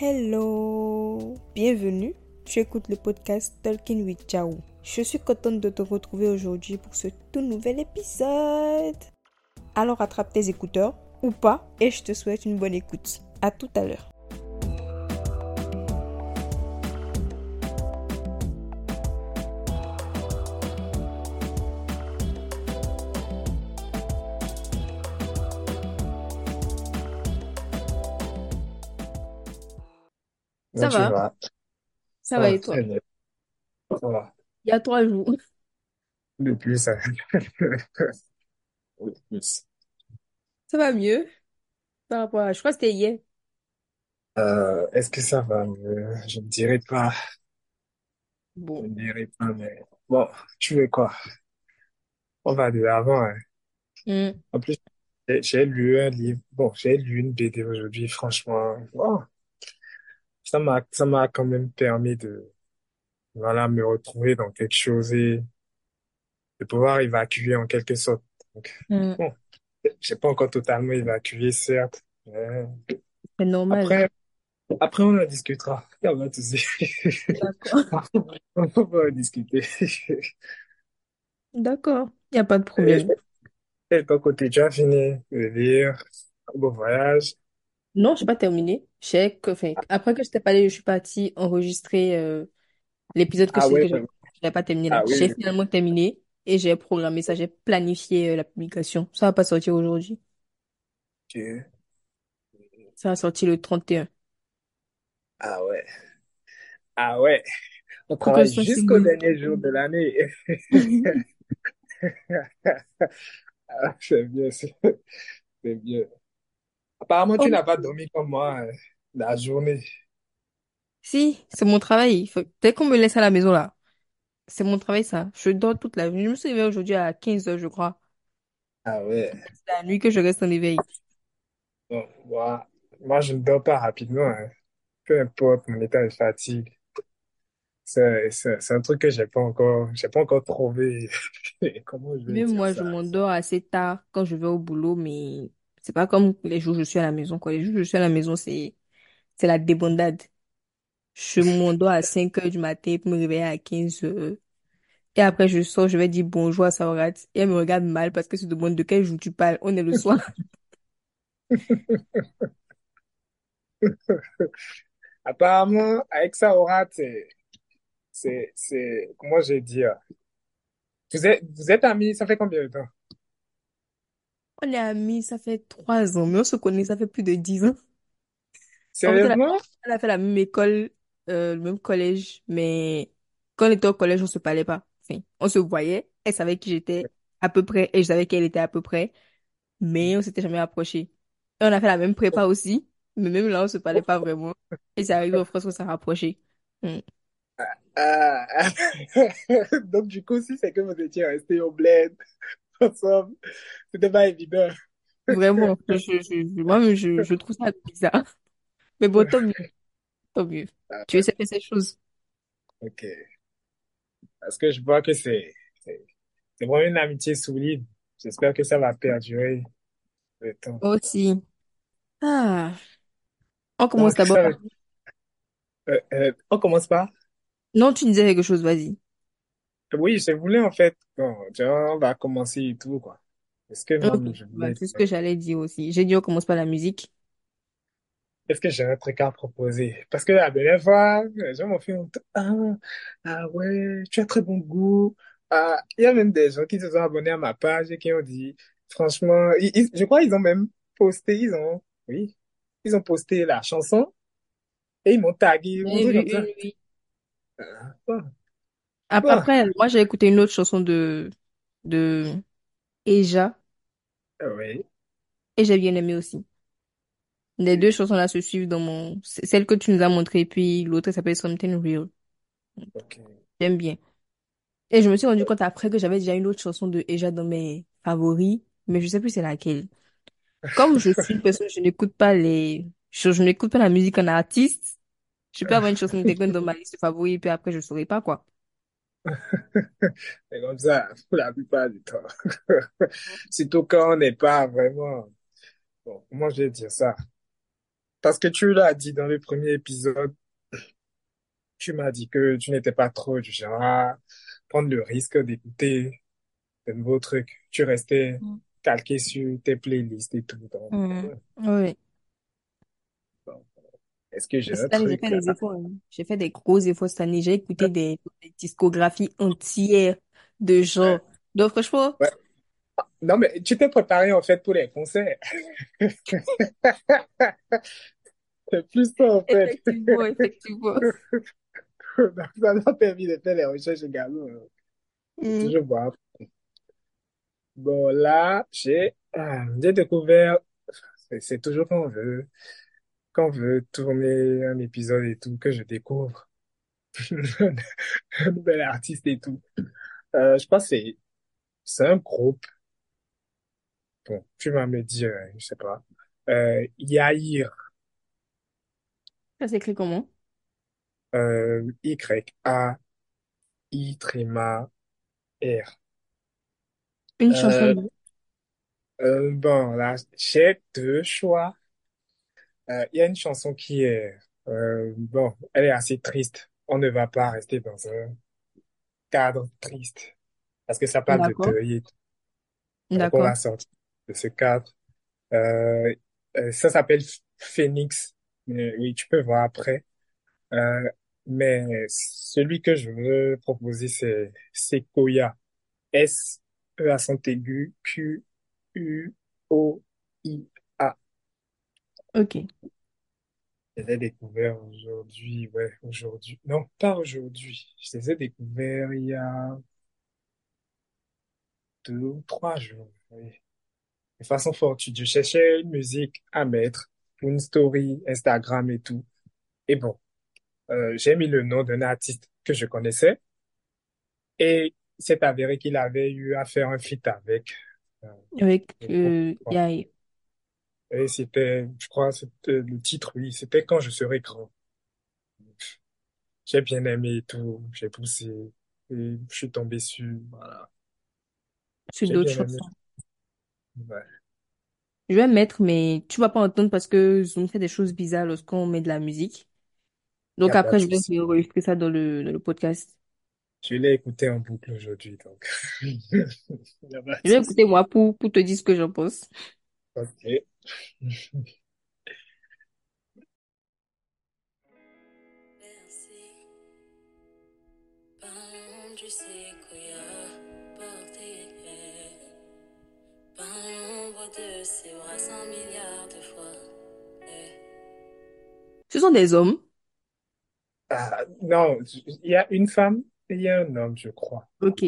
Hello, bienvenue. Tu écoutes le podcast Talking with Jao. Je suis contente de te retrouver aujourd'hui pour ce tout nouvel épisode. Alors attrape tes écouteurs ou pas et je te souhaite une bonne écoute. À tout à l'heure. Ça va? vas? Ça Ça va va et toi? très bien. Ça va. Il y a trois jours. De plus, ça. De plus. Ça va mieux par rapport à... Je crois que c'était hier. Euh, est-ce que ça va mieux? Je ne dirais pas. Je Bon. ne dirais pas, mais bon, tu veux quoi? On va de l'avant, hein. Hmm. En plus, j'ai j'ai lu un livre. Bon, j'ai lu une BD aujourd'hui, franchement. Bon, ça m'a, ça m'a quand même permis de, voilà, me retrouver dans quelque chose et de pouvoir évacuer en quelque sorte. Donc, Hmm. bon, j'ai pas encore totalement évacué, certes. mais C'est normal. Après, après, on en discutera. Y a pas de souci. D'accord. On va en discuter. D'accord. Il n'y a pas de Et, problème. et ton côté, tu as fini de lire. Bon voyage. Non, je n'ai pas terminé. J'ai que, enfin, après que je t'ai parlé, je suis partie enregistrer euh, l'épisode que je Ah sais que ouais, je n'avais pas terminé là. ah oui, J'ai finalement terminé et j'ai programmé ça, j'ai planifié euh, la publication. Ça va pas sortir aujourd'hui. ok. Ça va sortir le 31. Ah ouais, ah ouais. On Pour que travaille ce soit jusqu'au dernier jour de l'année. Ah, c'est bien, c'est c'est bien. Apparemment, tu Oh, n'as pas dormi comme moi euh, la journée. si, c'est mon travail. Il faut... Dès qu'on me laisse à la maison là, c'est mon travail ça. Je dors toute la nuit. Je me suis réveillée aujourd'hui à 15 heures, je crois. Ah ouais. C'est la nuit que je reste en éveil. Bon, moi, moi, je ne dors pas rapidement. hein. Peu importe mon état de fatigue. C'est, c'est, c'est un truc que j'ai pas encore, j'ai pas encore trouvé. Comment je vais Même dire moi, je ça? m'endors assez tard quand je vais au boulot, mais c'est pas comme les jours où je suis à la maison, quoi. Les jours où je suis à la maison, c'est, c'est la débandade. Je m'endors à 5 heures du matin pour me réveiller à 15 heures. Et après, je sors, je vais dire bonjour à Saorat. Et elle me regarde mal parce que se demande de quel jour tu parles. On est le soir. Apparemment, avec ça, Aura, c'est, c'est, c'est, comment je vais dire? Vous êtes, vous êtes amis, ça fait combien de temps? On est amis, ça fait 3 ans, mais on se connaît, ça fait plus de 10 ans. En fait, elle a, Sérieusement? elle a fait la même école, euh, le même collège, mais quand on était au collège, on se parlait pas. Enfin, on se voyait, elle savait qui j'étais à peu près, et je savais qui elle était à peu près, mais on s'était jamais approché. Et on a fait la même prépa aussi, mais même là, on se parlait pas vraiment. Et c'est arrivé en France qu'on s'est rapproché. Hmm. Ah, donc du coup, si c'est que vous étiez restés au bled ensemble, c'était pas évident. Vraiment, je, je, moi-même, je, je trouve ça bizarre. Mais bon, tant mieux, tant mieux. Ah, Tu essaies de faire ces choses. ok. Parce que je vois que c'est, c'est, c'est vraiment une amitié solide. J'espère que ça va perdurer le temps. Aussi. Ah, on commence Donc, d'abord par... euh, euh, on commence par? Non, tu disais quelque chose, vas-y. Oui, je voulais en fait, bon, on va commencer et tout, quoi. Est-ce que je bah, voulais, c'est ce que j'allais dire aussi. J'ai dit on commence par la musique. est-ce que j'ai un truc à proposer? Parce que la dernière fois, les gens m'ont fait truc, ah, ah ouais, tu as très bon goût. Ah, il y a même des gens qui se sont abonnés à ma page et qui ont dit, franchement, ils- ils- je crois qu'ils ont même posté, ils ont, oui, ils ont posté la chanson et ils m'ont tagué, comme ça. oui. Bon, Après, moi, j'ai écouté une autre chanson de, de Eja oui, et j'ai bien aimé aussi. Les deux chansons-là se suivent dans mon... Celle que tu nous as montrée, puis l'autre, elle s'appelle Something Real. ok. J'aime bien. Et je me suis rendu compte après que j'avais déjà une autre chanson de Eja dans mes favoris, mais je sais plus c'est laquelle. Comme je suis une personne, je n'écoute pas les... Je, je n'écoute pas la musique en artiste. Je peux avoir une chanson de quelqu'un dans ma liste de favoris, puis après, je saurais pas, quoi. C'est comme ça, la plupart du temps. Surtout quand on n'est pas vraiment, bon, comment je vais dire ça? parce que tu l'as dit dans le premier épisode, tu m'as dit que tu n'étais pas trop du genre à prendre le risque d'écouter de nouveaux trucs. Tu restais Mm. calqué sur tes playlists et tout. Donc, Mm. ouais. Oui. Donc, est-ce que j'ai un fait des efforts. hein. J'ai fait des gros efforts cette année. J'ai écouté des, des discographies entières de gens. Donc, franchement, Ouais. Non, mais tu t'es préparé en fait pour les concerts. C'est plus ça en fait. effectivement, effectivement. Donc, ça m'a permis de faire les recherches également. C'est Mm. toujours bon. Bon, là, j'ai ah, j'ai découvert, c'est c'est toujours quand on veut, quand on veut tourner un épisode et tout, que je découvre un nouvel artiste et tout. Euh, je pense que c'est c'est un groupe. Bon, tu vas me dire, euh, je sais pas. Euh, Yair, Ça s'écrit comment? euh, Y-A-I tréma R. Une chanson Euh, de... euh, bon, là, j'ai deux choix. Euh, Il y a une chanson qui est, euh, bon, elle est assez triste. On ne va pas rester dans un cadre triste parce que ça parle de D'accord. deuil et tout. Donc, on va D'accord. sortir de ce cadre. Euh, euh, ça s'appelle Phoenix. Oui, tu peux voir après. Euh, mais celui que je veux proposer, c'est Sequoia. S-E accent aigu, Q-U-O-I-A. Ok. Je les ai découverts aujourd'hui, ouais, aujourd'hui. Non, pas aujourd'hui. Je les ai découverts il y a deux ou trois jours. Oui. De façon fortuite, je cherchais une musique à mettre pour une story Instagram et tout. Et bon, euh, j'ai mis le nom d'un artiste que je connaissais et il s'est avéré qu'il avait eu à faire un feat avec euh, Avec, euh, Bon. Et c'était, je crois, c'était le titre, oui, c'était Quand je serai grand. J'ai bien aimé et tout, j'ai poussé et je suis tombé sur, voilà. sur J'ai d'autres bien aimé. chansons. Ouais. Je vais mettre, mais tu vas pas entendre parce que Zoom fait des choses bizarres lorsqu'on met de la musique. Donc a pas après, de je vais souci. enregistrer ça dans le, dans le podcast. Je l'ai écouté en boucle aujourd'hui, donc. Il n'y a pas de Je vais souci. écouter moi pour, pour te dire ce que j'en pense. Ok. Eh. Ce sont des hommes? Ah, non, il y a une femme et il y a un homme, je crois. Ok.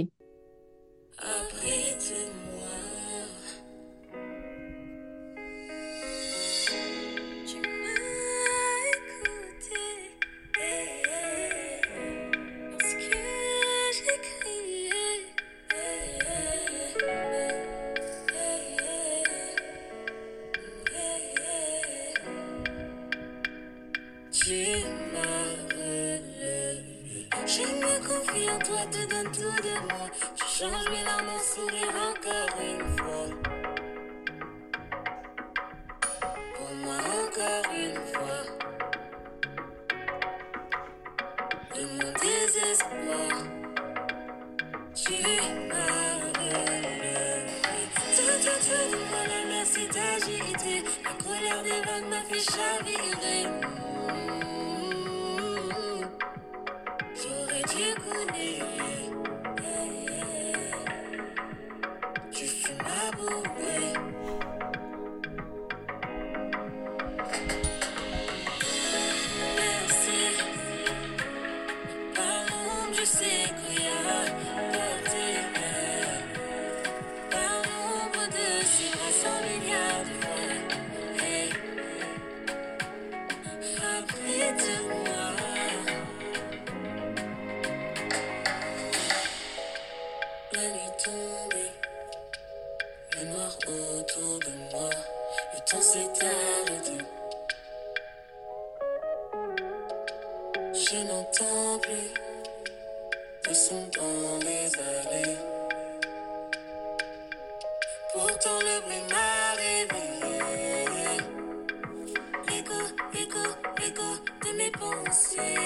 see.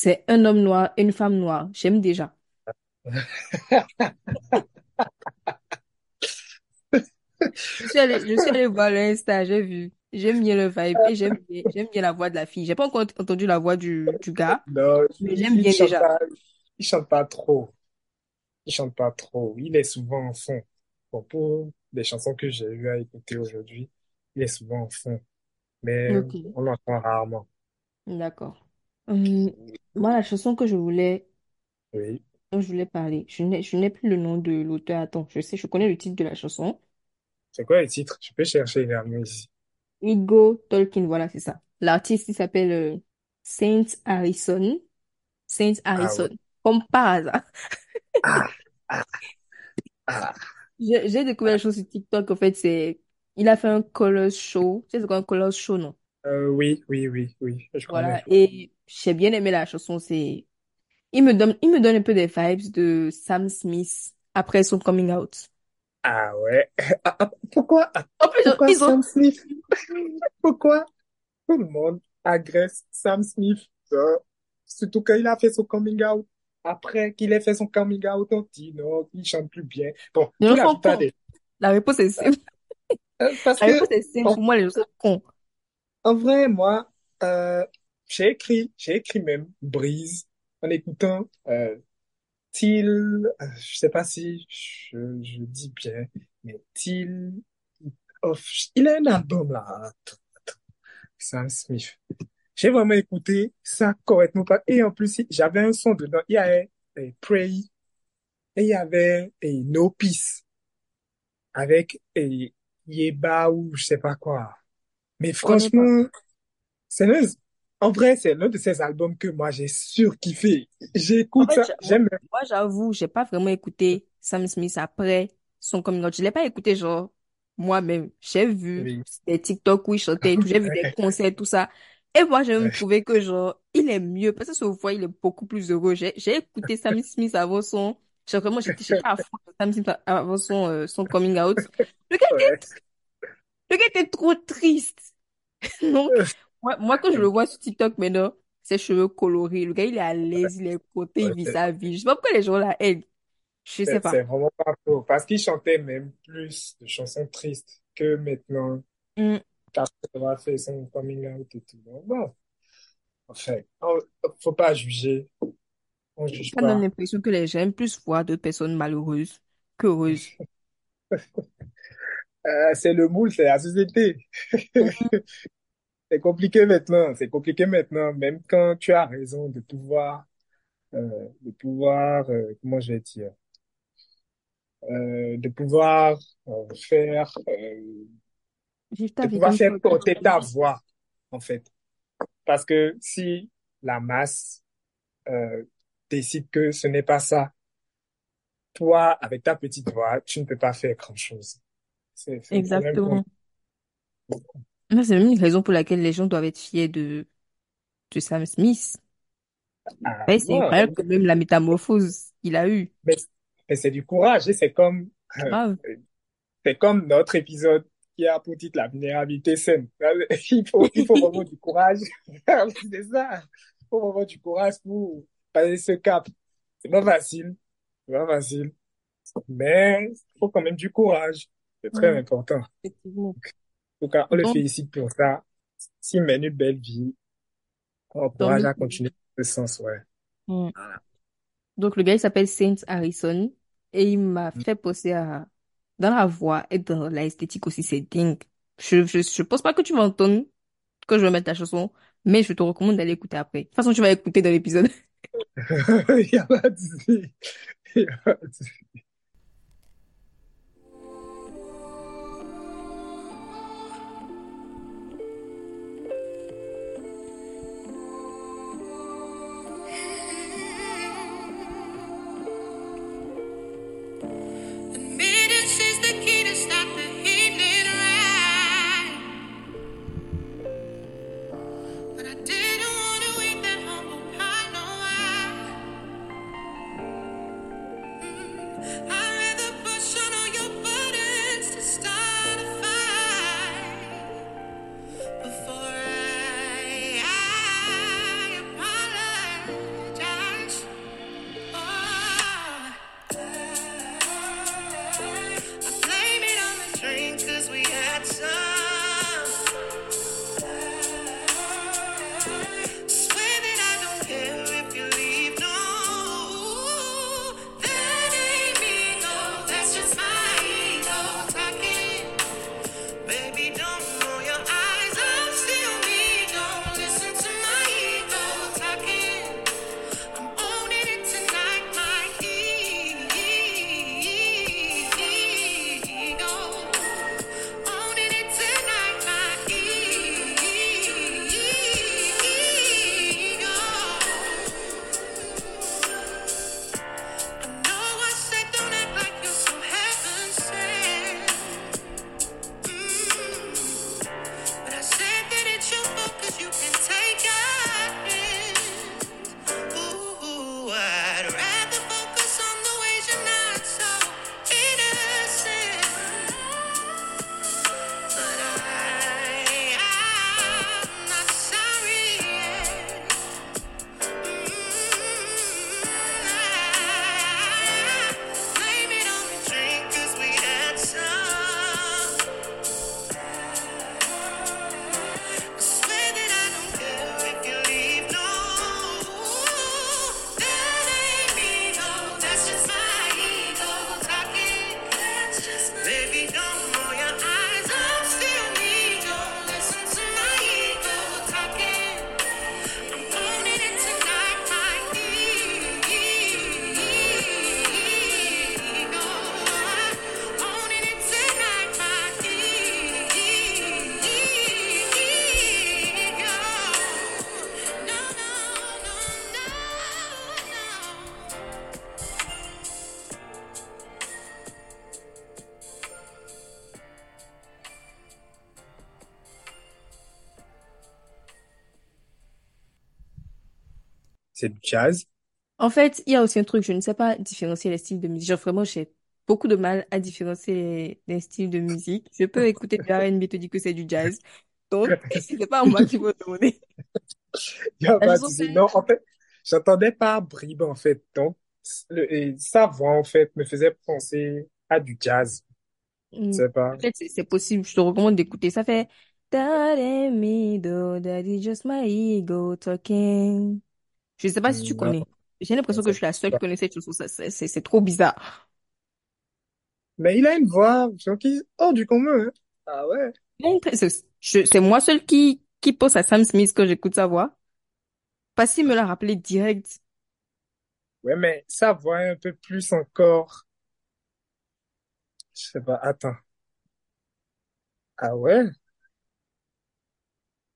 C'est un homme noir et une femme noire. J'aime déjà. Je suis allée, je suis allée voir le Insta, j'ai vu. J'aime bien le vibe et j'aime bien, j'aime bien la voix de la fille. J'ai pas encore entendu la voix du, du gars, Non, mais il, j'aime bien chante déjà. pas, il chante pas trop. Il chante pas trop. Il est souvent en fond. Bon, pour les chansons que j'ai eu à écouter aujourd'hui, il est souvent en fond. Mais on l'entend rarement. d'accord. Hum, moi, la chanson que je voulais, Oui. dont je voulais parler, je n'ai, je n'ai plus le nom de l'auteur. Attends, je sais, je connais le titre de la chanson. C'est quoi le titre? Tu peux chercher également ici. Igor Tolkien, voilà, c'est ça. L'artiste, il s'appelle euh, Saint Harrison. Saint Ah ouais. Harrison. Comme par hasard. Ah, ah, ah. J'ai j'ai découvert la chose sur TikTok, en fait, c'est... Il a fait un color show. Tu sais, c'est quoi un color show, non? Euh, oui, oui, oui, oui, je Voilà. Et j'ai bien aimé la chanson. C'est... Il me donne, il me donne un peu des vibes de Sam Smith après son coming out. Ah ouais. Ah, ah, pourquoi, ah, En plus, pourquoi ils ont... Sam Smith? Pourquoi tout le monde agresse Sam Smith? euh, surtout quand il a fait son coming out. Après qu'il ait fait son coming out, on dit non, il chante plus bien. Bon, Les pour gens la sont plupart cons. des... La réponse est simple. euh, parce La que, réponse est simple. Pour moi, les gens sont cons. En vrai, moi, euh, j'ai écrit, j'ai écrit même Brise en écoutant euh, Till, euh, je sais pas si je, dis bien, mais Till, of, il a un album là, Sam Smith. J'ai vraiment écouté ça correctement pas. Et en plus, j'avais un son dedans. Il y avait eh, Pray et il y avait eh, No Peace avec eh, Yeba ou je sais pas quoi. Mais franchement, c'est l'un, en vrai, c'est l'un de ces albums que moi j'ai surkiffé. En J'écoute fait, ça, j'a- moi, j'aime. moi, j'avoue, j'ai pas vraiment écouté Sam Smith après son coming out. Je l'ai pas écouté, genre, moi-même. J'ai vu Oui. des TikTok où il chantait et tout. J'ai vu des concerts, tout ça. Et moi, j'ai même trouvé que, genre, il est mieux. Parce que ce voix, il est beaucoup plus heureux. J'ai, j'ai écouté Sam Smith avant son, j'ai vraiment, j'étais, j'étais à fond de Sam Smith avant son, euh, son coming out. Le gars était, Ouais. Le gars était trop triste. Donc, moi, moi, quand je le vois sur TikTok maintenant, ses cheveux colorés, le gars, il est à l'aise, il est content, il vit sa vie. Je sais pas pourquoi les gens la haine. Je sais pas. c'est vraiment pas faux. Parce qu'il chantait même plus de chansons tristes que maintenant, Hmm. après avoir fait son coming out et tout. Donc, bon, enfin, on- faut pas juger. On juge Ça donne pas. l'impression que les gens aiment plus voir d'autres personnes malheureuses qu'heureuses. Euh, c'est le moule, c'est la société. C'est compliqué maintenant, c'est compliqué maintenant, même quand tu as raison de pouvoir, euh, de pouvoir, euh, comment je vais dire, euh, de pouvoir euh, faire, euh, de pouvoir faire porter ta voix, en fait. Parce que si la masse euh, décide que ce n'est pas ça, toi, avec ta petite voix, tu ne peux pas faire grand-chose. C'est c'est un problème pour Exactement. C'est même une raison pour laquelle les gens doivent être fiers de, de Sam Smith. Ah, Ouais, c'est incroyable que même la métamorphose qu'il a eue. mais, mais c'est du courage, et c'est comme, euh, Grave. c'est comme notre épisode qui a pour titre la vulnérabilité saine. Il faut, il faut vraiment du courage. C'est ça. Il faut vraiment du courage pour passer ce cap. C'est pas facile. C'est pas facile. Mais il faut quand même du courage. C'est très Mm, important. effectivement. En tout cas, on le félicite pour ça. S'il mène une belle vie, on encourage à continuer dans ce sens, ouais. Mm. Voilà. Donc, le gars, il s'appelle Saint Harrison. Et il m'a fait penser à, dans la voix et dans l'esthétique aussi, c'est dingue. Je, je, je pense pas que tu m'entends quand je vais mettre ta chanson, mais je te recommande d'aller écouter après. De toute façon, tu vas écouter dans l'épisode. Il y a pas de C'est du jazz. En fait, il y a aussi un truc, je ne sais pas différencier les styles de musique. Genre, vraiment, j'ai beaucoup de mal à différencier les, les styles de musique. Je peux écouter du R&B te dire que c'est du jazz. Donc, c'est pas moi qui va demander. Non, en fait, j'entendais pas Brib, en fait. Donc, le, et sa voix, en fait, me faisait penser à du jazz. Je Hmm, sais pas. Peut-être c'est c'est possible. Je te recommande d'écouter. Ça fait That ain't me though, that is just my ego talking. Je sais pas si tu connais. J'ai l'impression que je suis la seule pas. qui connaît cette chanson. Ça, C'est c'est- c'est trop bizarre. Mais il a une voix, genre, qui hors du commun, hein. Ah ouais? C'est moi seule qui, qui pense à Sam Smith quand j'écoute sa voix. Passy me l'a rappelé direct. Ouais, mais sa voix est un peu plus encore. Je sais pas, attends. Ah ouais?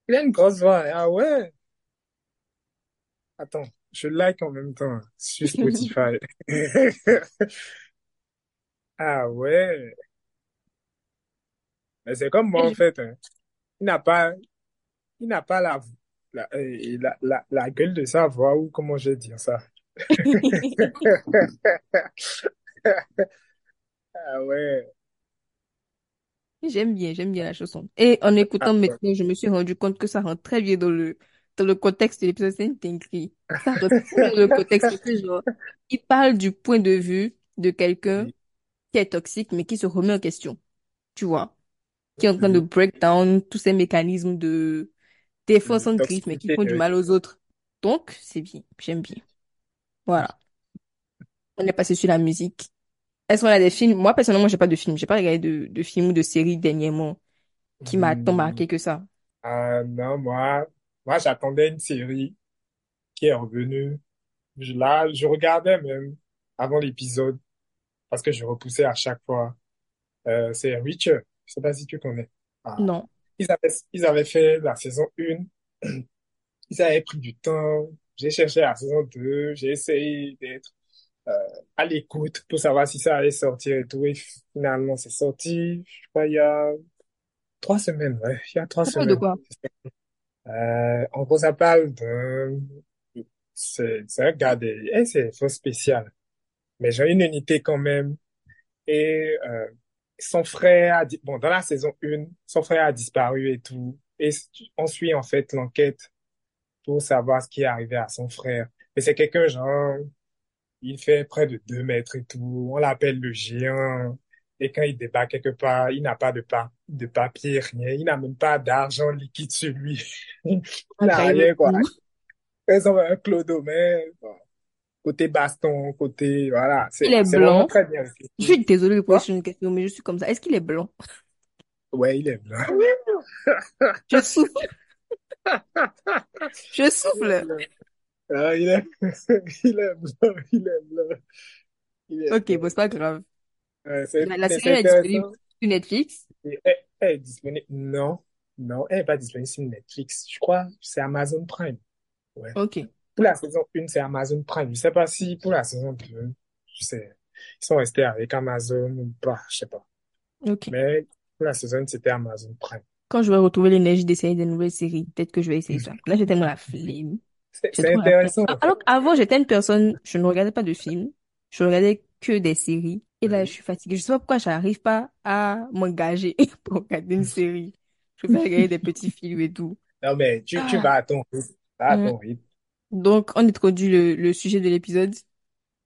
Il a une grosse voix, hein. Ah ouais? Attends, je like en même temps sur Spotify. Ah ouais? Mais c'est comme moi, en fait, hein. Il n'a pas, il n'a pas la, la, euh, la, la, la gueule de sa voix, ou comment je vais dire ça? Ah ouais. J'aime bien, j'aime bien la chanson. Et en Ah écoutant ouais. maintenant, je me suis rendu compte que ça rentre très bien dans le, dans le contexte de l'épisode. C'est une dinguerie. Ça dans le contexte que genre, il parle du point de vue de quelqu'un qui est toxique, mais qui se remet en question. Tu vois? Qui est en train de break down tous ces mécanismes de défense en crise, mais qui font du mal aux autres. Donc, c'est bien. J'aime bien. Voilà. On est passé sur la musique. Est-ce qu'on a des films? Moi, personnellement, j'ai pas de film. J'ai pas regardé de, de films ou de séries dernièrement qui m'a tant Hmm. marqué que ça. Ah, non, moi, moi, j'attendais une série qui est revenue. Je- Là, je regardais même avant l'épisode parce que je repoussais à chaque fois. Euh, c'est Reacher. Je sais pas si tu connais. Ah. Non. Ils avaient, ils avaient fait la saison 1. Ils avaient pris du temps. J'ai cherché la saison 2. J'ai essayé d'être euh, à l'écoute pour savoir si ça allait sortir et tout. Et finalement, c'est sorti, je crois, il y a trois semaines. Ouais, il y a trois de semaines. quoi? Euh, en gros, ça parle d'un... C'est un gars de... eh, c'est faux spécial. Mais j'ai une unité quand même. Et euh, son frère a... Bon, dans la saison 1, son frère a disparu et tout. Et on suit en fait l'enquête pour savoir ce qui est arrivé à son frère. Mais c'est quelqu'un genre... Il fait près de deux mètres et tout. On l'appelle le géant. Et quand il débat quelque part, il n'a pas de, pa de papier, rien. Il n'a même pas d'argent liquide sur lui. Il Un n'a rien, quoi. Ils ont un clodo, mais bon, côté baston, côté, voilà, Il est c'est blanc. très bien Je suis désolée de poser une question, mais je suis comme ça. Est-ce qu'il est blanc? Ouais, il est blanc. Je souffle. Je Il est souffle. Ah, il est, il est blanc, il est blanc, il est Ok, blanc. bon, c'est pas grave. C'est, La, la série est disponible Netflix. Et Elle, elle est disponible. Non, non, elle n'est pas disponible sur Netflix. Je crois que c'est Amazon Prime. Ouais. Ok. Pour la saison 1, c'est Amazon Prime. Je sais pas si pour la saison 2, je sais, ils sont restés avec Amazon ou pas, je sais pas. Ok. Mais pour la saison 1, c'était Amazon Prime. Quand je vais retrouver l'énergie d'essayer des nouvelles séries, peut-être que je vais essayer ça. Là, j'ai tellement la flemme. C'est intéressant. Alors qu'avant, j'étais une personne, je ne regardais pas de films. Je regardais que des séries. Et là, je suis fatiguée. Je sais pas pourquoi j'arrive pas à m'engager pour regarder une série. Je préfère regarder des petits films et tout. Non, mais tu, tu vas à ton rythme. Va à ton rythme. Donc, on introduit le, le sujet de l'épisode.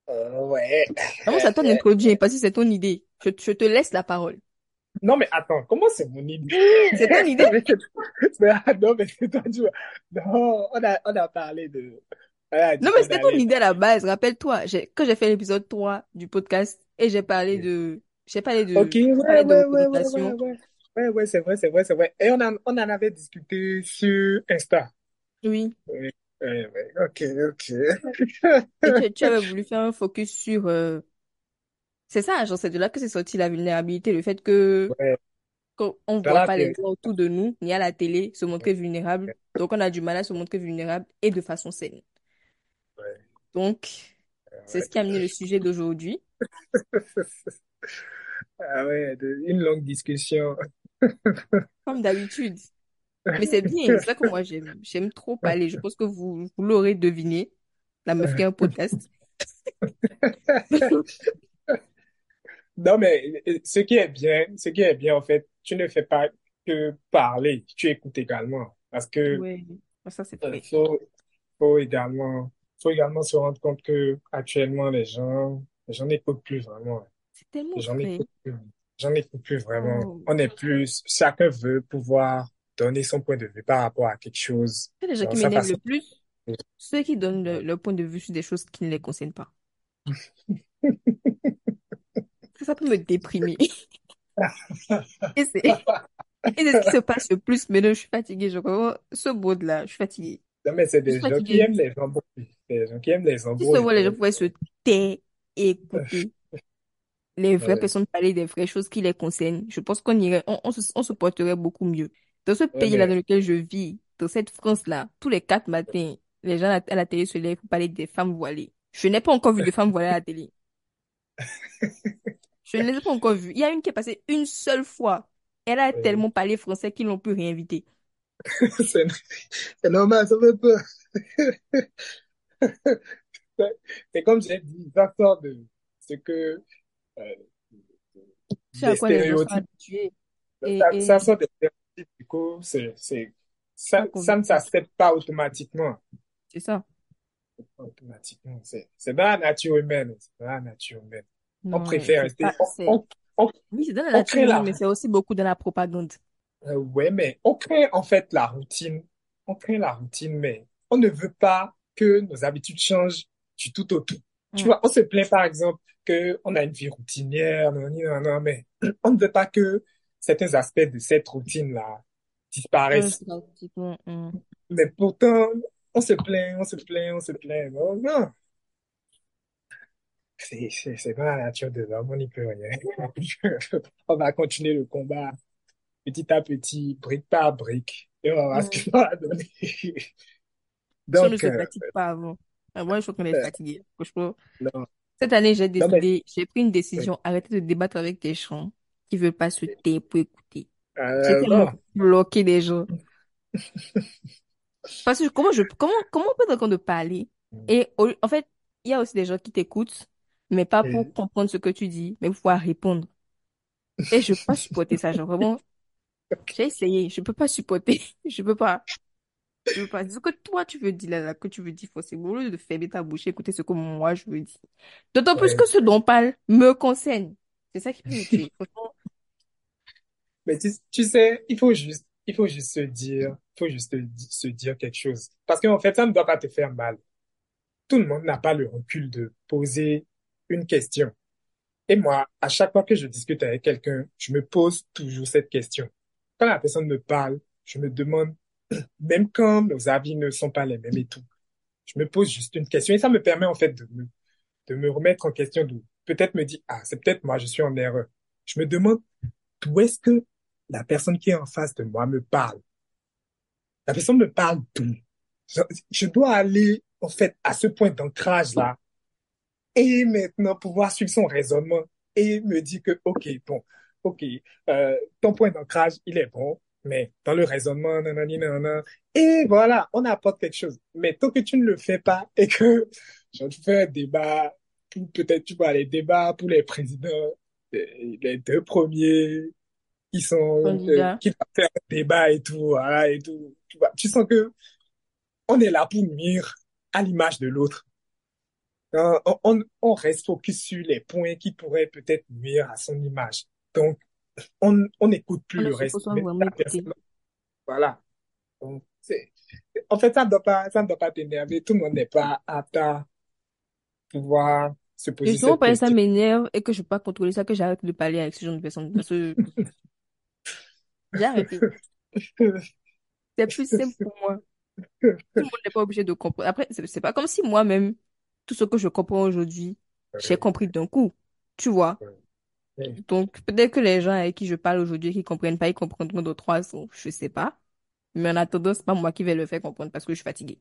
Euh, ouais. C'est à toi d'introduire parce que c'est ton idée. Je, je te laisse la parole. Non, mais attends, comment c'est mon idée? C'est ton idée? Mais non, mais c'est toi, tu vois. Non, on a, on a parlé de, a Non, mais c'était ton idée à la base. Rappelle-toi, quand j'ai fait l'épisode 3 du podcast et j'ai parlé de, j'ai parlé de, Ok, ouais, ouais, ouais, ouais, ouais, ouais. Ouais, ouais, c'est vrai, c'est vrai, c'est vrai. Et on en, on en avait discuté sur Insta. Oui. Ouais, ouais, ouais. Ok, ok. Et tu, tu avais voulu faire un focus sur, euh, c'est ça, genre, c'est de là que c'est sorti la vulnérabilité, le fait que, Ouais, qu'on on voit pas les gens autour de nous, ni à la télé, se montrer vulnérable. Donc, on a du mal à se montrer vulnérable et de façon saine. Ouais, Donc, c'est ce qui a amené le sujet d'aujourd'hui. Ah ouais, de- une longue discussion. Comme d'habitude. Mais c'est bien, c'est ça que moi j'aime. J'aime trop parler. Je pense que vous, vous l'aurez deviné. La meuf qui a un podcast. Non, mais ce qui est bien, ce qui est bien, en fait, tu ne fais pas que parler, tu écoutes également. Parce que Ouais, ça c'est euh, vrai. faut, faut également, faut également se rendre compte que actuellement, les gens, gens n'écoutent plus vraiment. C'est tellement vrai. n'écoutent plus. Les gens n'écoutent plus vraiment. Oh. On est plus, chacun veut pouvoir donner son point de vue par rapport à quelque chose. C'est les gens qui m'énervent le plus. Ceux qui donnent le- leur point de vue sur des choses qui ne les concernent pas. Ça peut me déprimer. Et c'est ce qui se passe le plus. Mais non, je suis fatiguée. Je crois, ce mode-là, je suis fatiguée. Non, mais c'est des gens qui aiment les embrouilles. Des gens qui aiment les embrouilles. les gens pouvaient se taire et écouter les vraies Ouais, personnes parler des vraies choses qui les concernent, je pense qu'on irait, on, on se, on se porterait beaucoup mieux. Dans ce ouais, pays-là mais, dans lequel je vis, dans cette France-là, tous les quatre matins, les gens à la, à la télé se lèvent pour parler des femmes voilées. Je n'ai pas encore vu de femmes voilées à la télé. Je ne les ai pas encore vues. Il y a une qui est passée une seule fois. Elle a ouais. tellement parlé français qu'ils l'ont plus réinvitée. C'est c'est normal, ça fait peur. C'est comme j'ai dit, ça sort de ce que, euh, C'est à quoi les gens sont habitués. Et, Ça, ça et sort des stéréotypes, du coup, c'est, c'est, pas ça, ça ne s'accepte pas automatiquement. C'est ça. Automatiquement, c'est, c'est dans la nature humaine. C'est dans la nature humaine. On préfère rester, pas, on, c'est, on, on, oui, c'est dans la nature humaine, la, mais c'est aussi beaucoup dans la propagande. euh, ouais, mais on crée en fait la routine. On crée la routine, mais on ne veut pas que nos habitudes changent du tout au tout. Tu Mm. vois, on se plaint par exemple que on a une vie routinière, non, non, non, mais on ne veut pas que certains aspects de cette routine-là disparaissent. drastiquement. Mm. Mais pourtant, on se plaint, on se plaint, on se plaint. Non, non. C'est, c'est, la nature de l'homme, on n'y peut rien. On va continuer le combat petit à petit, brique par brique, et on va voir ce Mm. qu'il va donner. Si on ne Donc, se euh, pas avant. Ah, Moi, je crois qu'on est fatigué. Franchement, non, cette année, j'ai non, mais, décidé, j'ai pris une oui. décision, arrêter de débattre avec des gens qui veulent pas se taire pour écouter. J'ai Euh, tellement bloqué des gens. Parce que comment je, comment, comment on peut être en train de parler? Et au- en fait, il y a aussi des gens qui t'écoutent, mais pas pour Et- comprendre ce que tu dis, mais pour pouvoir répondre. Et je peux pas supporter ça, genre vraiment, j'ai essayé, je peux pas supporter, je peux pas, je peux pas. Ce que toi tu veux dire là, là, que tu veux dire forcément, au lieu de fermer ta bouche, écouter ce que moi je veux dire. D'autant plus que ce dont on parle me concerne. C'est ça qui peut me tuer. Mais tu, tu sais, il faut juste, il faut juste se dire, il faut juste se dire quelque chose. Parce qu'en fait, ça ne doit pas te faire mal. Tout le monde n'a pas le recul de poser une question. Et moi, à chaque fois que je discute avec quelqu'un, je me pose toujours cette question. Quand la personne me parle, je me demande, même quand nos avis ne sont pas les mêmes et tout, je me pose juste une question et ça me permet en fait de me, de me remettre en question, de peut-être me dire, ah, c'est peut-être moi, je suis en erreur. Je me demande d'où est-ce que la personne qui est en face de moi me parle? La personne me parle d'où? Je, je dois aller en fait à ce point d'ancrage là et maintenant pouvoir suivre son raisonnement et me dire que, OK, bon, OK, euh, ton point d'ancrage, il est bon, mais dans le raisonnement, nanani, nanana, et voilà, on apporte quelque chose. Mais tant que tu ne le fais pas et que, genre, tu fais un débat, peut-être, tu vois, les débats pour les présidents, les, deux premiers, qui sont, euh, qui doivent faire un débat et tout, voilà, et tout, tu vois, tu sens que on est là pour nuire à l'image de l'autre. Euh, on, on, on reste focus sur les points qui pourraient peut-être nuire à son image. Donc, on on n'écoute plus ne le reste. personne, voilà. Donc, en fait, ça ne doit pas, ça ne doit pas t'énerver. Tout le monde n'est pas apte à pouvoir se Et poser parce que ça m'énerve et que je peux pas contrôler ça, que j'arrête de parler avec ce genre de personnes. Parce que j'ai arrêté. C'est plus simple pour moi. Tout le monde n'est pas obligé de comprendre. Après, c'est pas comme si moi-même, tout ce que je comprends aujourd'hui, j'ai compris d'un coup. Tu vois? Ouais. Donc, peut-être que les gens avec qui je parle aujourd'hui qui comprennent pas, ils comprendront dans trois ans. Je sais pas. Mais en attendant, c'est pas moi qui vais le faire comprendre parce que je suis fatiguée.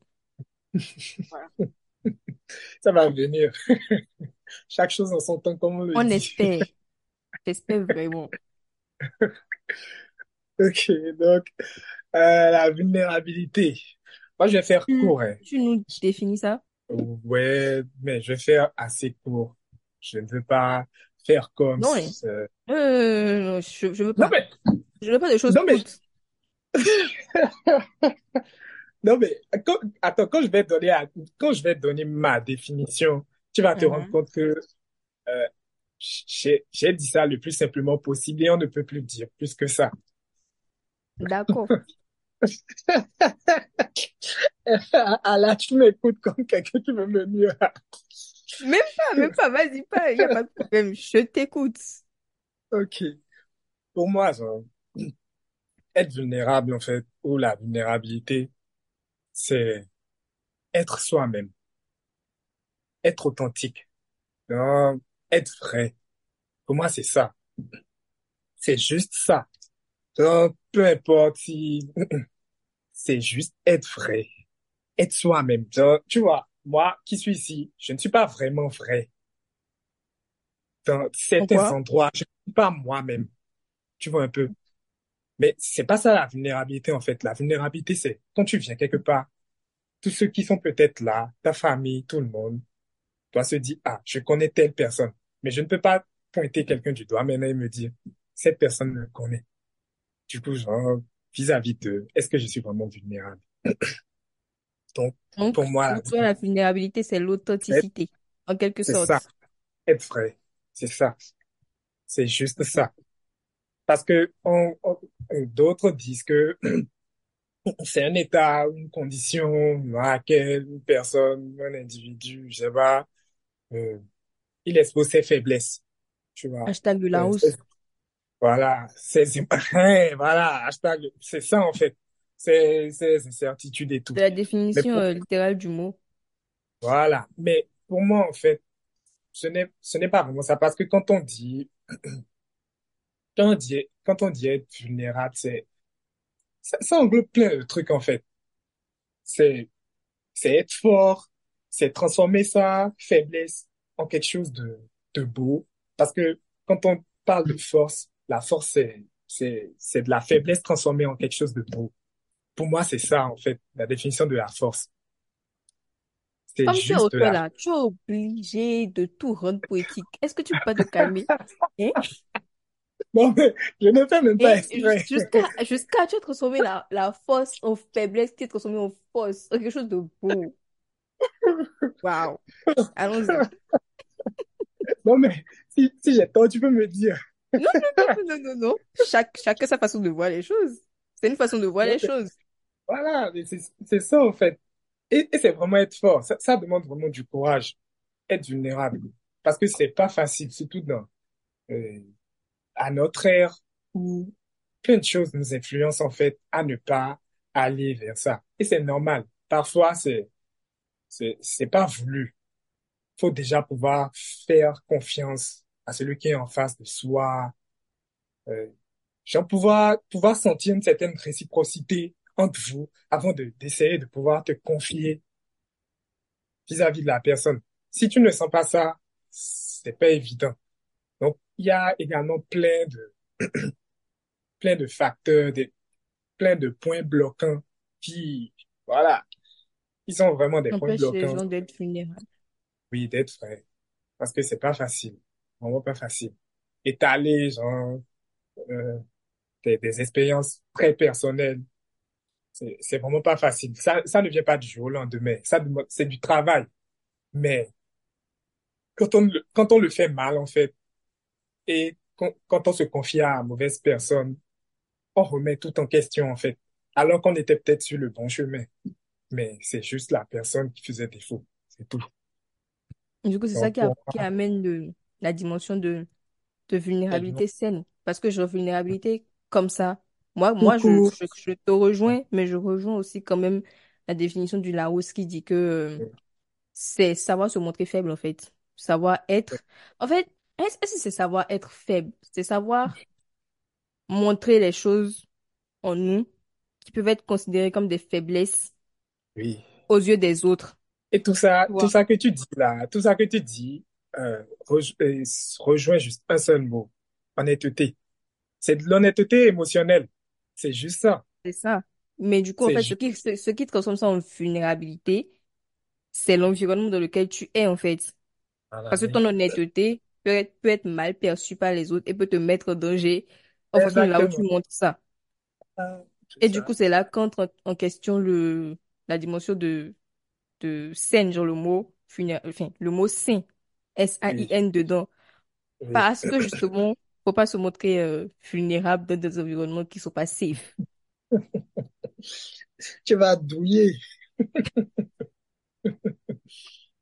Voilà. Ça va venir. Chaque chose en son temps, comme on le On dit. espère. J'espère vraiment. Ok, donc, euh, la vulnérabilité. Moi, je vais faire court, hein. tu nous définis ça? Ouais, mais je vais faire assez court. Je ne veux pas faire comme Non, hein. euh, Euh, non, je, je veux Non, pas. mais, Je veux pas de choses non, mais, non, mais, quand, attends, quand je vais donner, à- quand je vais donner ma définition, tu vas te rendre Mhm. compte que euh, j'ai, j'ai dit ça le plus simplement possible et on ne peut plus dire plus que ça. D'accord. Ah là, tu m'écoutes comme quelqu'un qui veut me nuire. Même pas, même pas. Vas-y, pas. Il n'y a pas de problème. Je t'écoute. Ok. Pour moi, être vulnérable, en fait, ou la vulnérabilité, c'est être soi-même, être authentique, être vrai. Pour moi, c'est ça. C'est juste ça. Peu importe si, c'est juste être vrai, être soi-même. Tu vois, moi qui suis ici, je ne suis pas vraiment vrai. Dans certains Pourquoi? endroits, je ne suis pas moi-même. Tu vois un peu. Mais c'est pas ça la vulnérabilité, en fait. La vulnérabilité, c'est quand tu viens quelque part, tous ceux qui sont peut-être là, ta famille, tout le monde, doit se dire, ah, je connais telle personne. Mais je ne peux pas pointer quelqu'un du doigt maintenant et me dire, cette personne me connaît. Du coup, genre, vis-à-vis de, est-ce que je suis vraiment vulnérable? Donc, Donc, pour moi, pour la vulnérabilité, c'est l'authenticité, en quelque c'est ça, sorte. être vrai. C'est ça. C'est juste ça. Parce que on, on- d'autres disent que c'est un état, une condition dans laquelle une personne, un individu, je sais pas, euh, il expose ses faiblesses, tu vois. Hashtag de la Euh, hausse. voilà, c'est- voilà, hashtag, c'est ça en fait. C'est, c'est, c'est certitude et tout. C'est la définition pour, euh, littérale du mot. voilà. Mais pour moi, en fait, ce n'est, ce n'est pas vraiment ça parce que quand on dit, quand on dit, quand on dit être vulnérable, c'est, ça, ça englobe plein de trucs en fait. C'est, c'est être fort, c'est transformer sa faiblesse en quelque chose de, de beau. Parce que quand on parle de force, la force, c'est, c'est, c'est de la faiblesse transformée en quelque chose de beau. Pour moi, c'est ça, en fait, la définition de la force. C'est Comme tu es la... là, tu es obligé de tout rendre poétique. Est-ce que tu peux pas te calmer? Hein? Non, mais je ne fais même pas exprès. jusqu'à jusqu'à tu as transformé la, la force en faiblesse, tu as transformé en force, en quelque chose de beau. Waouh. Allons-y. Non, mais si, si j'ai tort, tu peux me dire. Non, non, non, non, non, non. Chaque, chacun sa façon de voir les choses. C'est une façon de voir Non, les choses. Voilà, c'est ça, en fait. Et, et c'est vraiment être fort. Ça, ça demande vraiment du courage, être vulnérable. Parce que c'est pas facile, surtout dans, euh, à notre ère où plein de choses nous influencent, en fait, à ne pas aller vers ça. Et c'est normal. Parfois, c'est, c'est pas voulu. Faut déjà pouvoir faire confiance à celui qui est en face de soi, euh, genre pouvoir, pouvoir sentir une certaine réciprocité entre vous avant de, d'essayer de pouvoir te confier vis-à-vis de la personne. Si tu ne sens pas ça, c'est pas évident. Donc, il y a également plein de, plein de facteurs, des, plein de points bloquants qui, voilà, ils sont vraiment des points Empêche les bloquants, gens d'être vulnérables. oui, d'être vrai. Parce que c'est pas facile. Vraiment pas facile. Étaler, genre, euh, des, des expériences très personnelles C'est, vraiment pas facile. Ça, ça ne vient pas du jour au lendemain. Ça c'est du travail. Mais quand on, le- quand on le fait mal, en fait, et quand, on se confie à une mauvaise personne, on remet tout en question, en fait. Alors qu'on était peut-être sur le bon chemin. Mais c'est juste la personne qui faisait défaut. C'est tout. Du coup, c'est ça qui, a- amène le, la dimension de, de vulnérabilité saine. Parce que je vulnérabilité comme ça. Moi, moi je, court. je, je te rejoins, mais je rejoins aussi quand même la définition du Larousse qui dit que euh, c'est savoir se montrer faible, en fait. Savoir être. En fait, est-ce que c'est savoir être faible? C'est savoir montrer les choses en nous qui peuvent être considérées comme des faiblesses Oui. aux yeux des autres. Et tout ça, tout ça que tu dis là, tout ça que tu dis, euh, euh, rejoint juste un seul mot. Honnêteté. C'est de l'honnêteté émotionnelle. C'est juste ça. C'est ça. Mais du coup, en fait, ce qui, ce, ce qui transforme ça en vulnérabilité, c'est l'environnement dans lequel tu es, en fait. Voilà, Parce que ton honnêteté peut être, peut être mal perçue par les autres et peut te mettre en danger en fonction de là où tu montres ça. Ah, Et du coup, c'est là qu'entre en question le, la dimension de, de saine, genre le mot enfin, le mot sain, Oui, S-A-I-N dedans. oui. Parce que justement, faut pas se montrer euh, vulnérable dans des environnements qui sont pas safe. Tu vas douiller.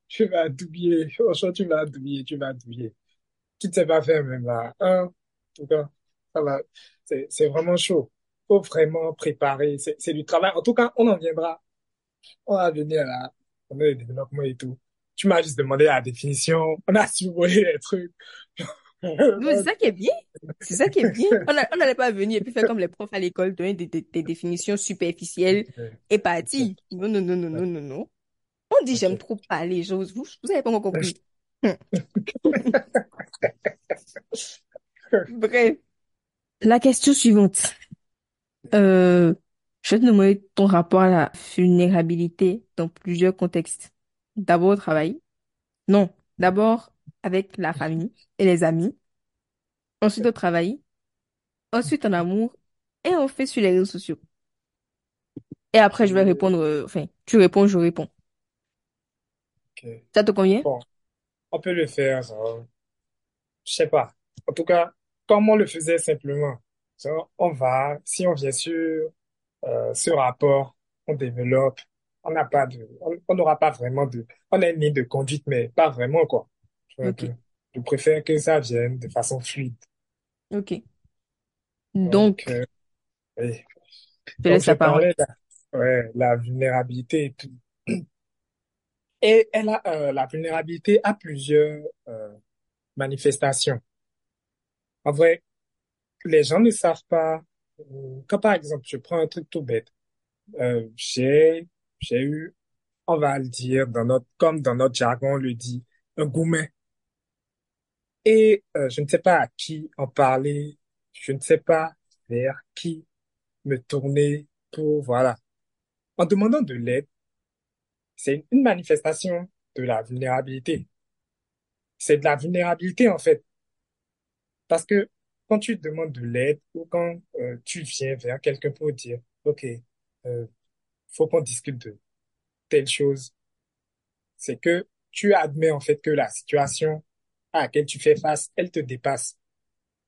Tu vas douiller. Franchement, tu vas douiller. Tu vas douiller. Qui ne sait pas faire même là. Hein? En tout cas, ça. C'est, vraiment chaud. Faut vraiment préparer. C'est du travail. En tout cas, on en viendra. On va venir là. On a le développement et tout. Tu m'as juste demandé la définition. On a survolé les trucs. C'est ça qui est bien. C'est ça qui est bien. On n'allait pas venir et puis faire comme les profs à l'école, donner des, des, des définitions superficielles et Ok. partir. Non, non, non, non, non, non, non. On dit j'aime trop parler. Je, vous, vous avez pas encore compris. Bref. La question suivante. Euh, je vais te demander ton rapport à la vulnérabilité dans plusieurs contextes. D'abord au travail. Non, d'abord avec la famille et les amis. Ensuite au travail. Ensuite en amour. Et on fait sur les réseaux sociaux. Et après, je vais répondre. euh, enfin, tu réponds, je réponds. Ok. Ça te convient? Bon, on peut le faire, genre, je sais pas. En tout cas, comme on le faisait simplement, genre, on va, si on vient sur euh, ce rapport, on développe, on n'a pas de, on on n'aura pas vraiment de, on a une ligne de conduite, mais pas vraiment, quoi. Je préfère que ça vienne de façon fluide. ok. Donc, Donc, euh, oui. je te Donc, laisse je la parole. parlais de la, ouais, la vulnérabilité et tout. Et elle a, euh, la vulnérabilité a plusieurs euh, manifestations. En vrai, les gens ne savent pas. euh, Quand par exemple, je prends un truc tout bête, euh, j'ai, j'ai eu, on va le dire dans notre, comme dans notre jargon, on le dit, un gourmet. Et euh, je ne sais pas à qui en parler, je ne sais pas vers qui me tourner pour, voilà. En demandant de l'aide, c'est une manifestation de la vulnérabilité. C'est de la vulnérabilité en fait, parce que quand tu demandes de l'aide ou quand euh, tu viens vers quelqu'un pour dire, OK, euh, faut qu'on discute de telle chose, c'est que tu admets en fait que la situation à laquelle tu fais face, elle te dépasse.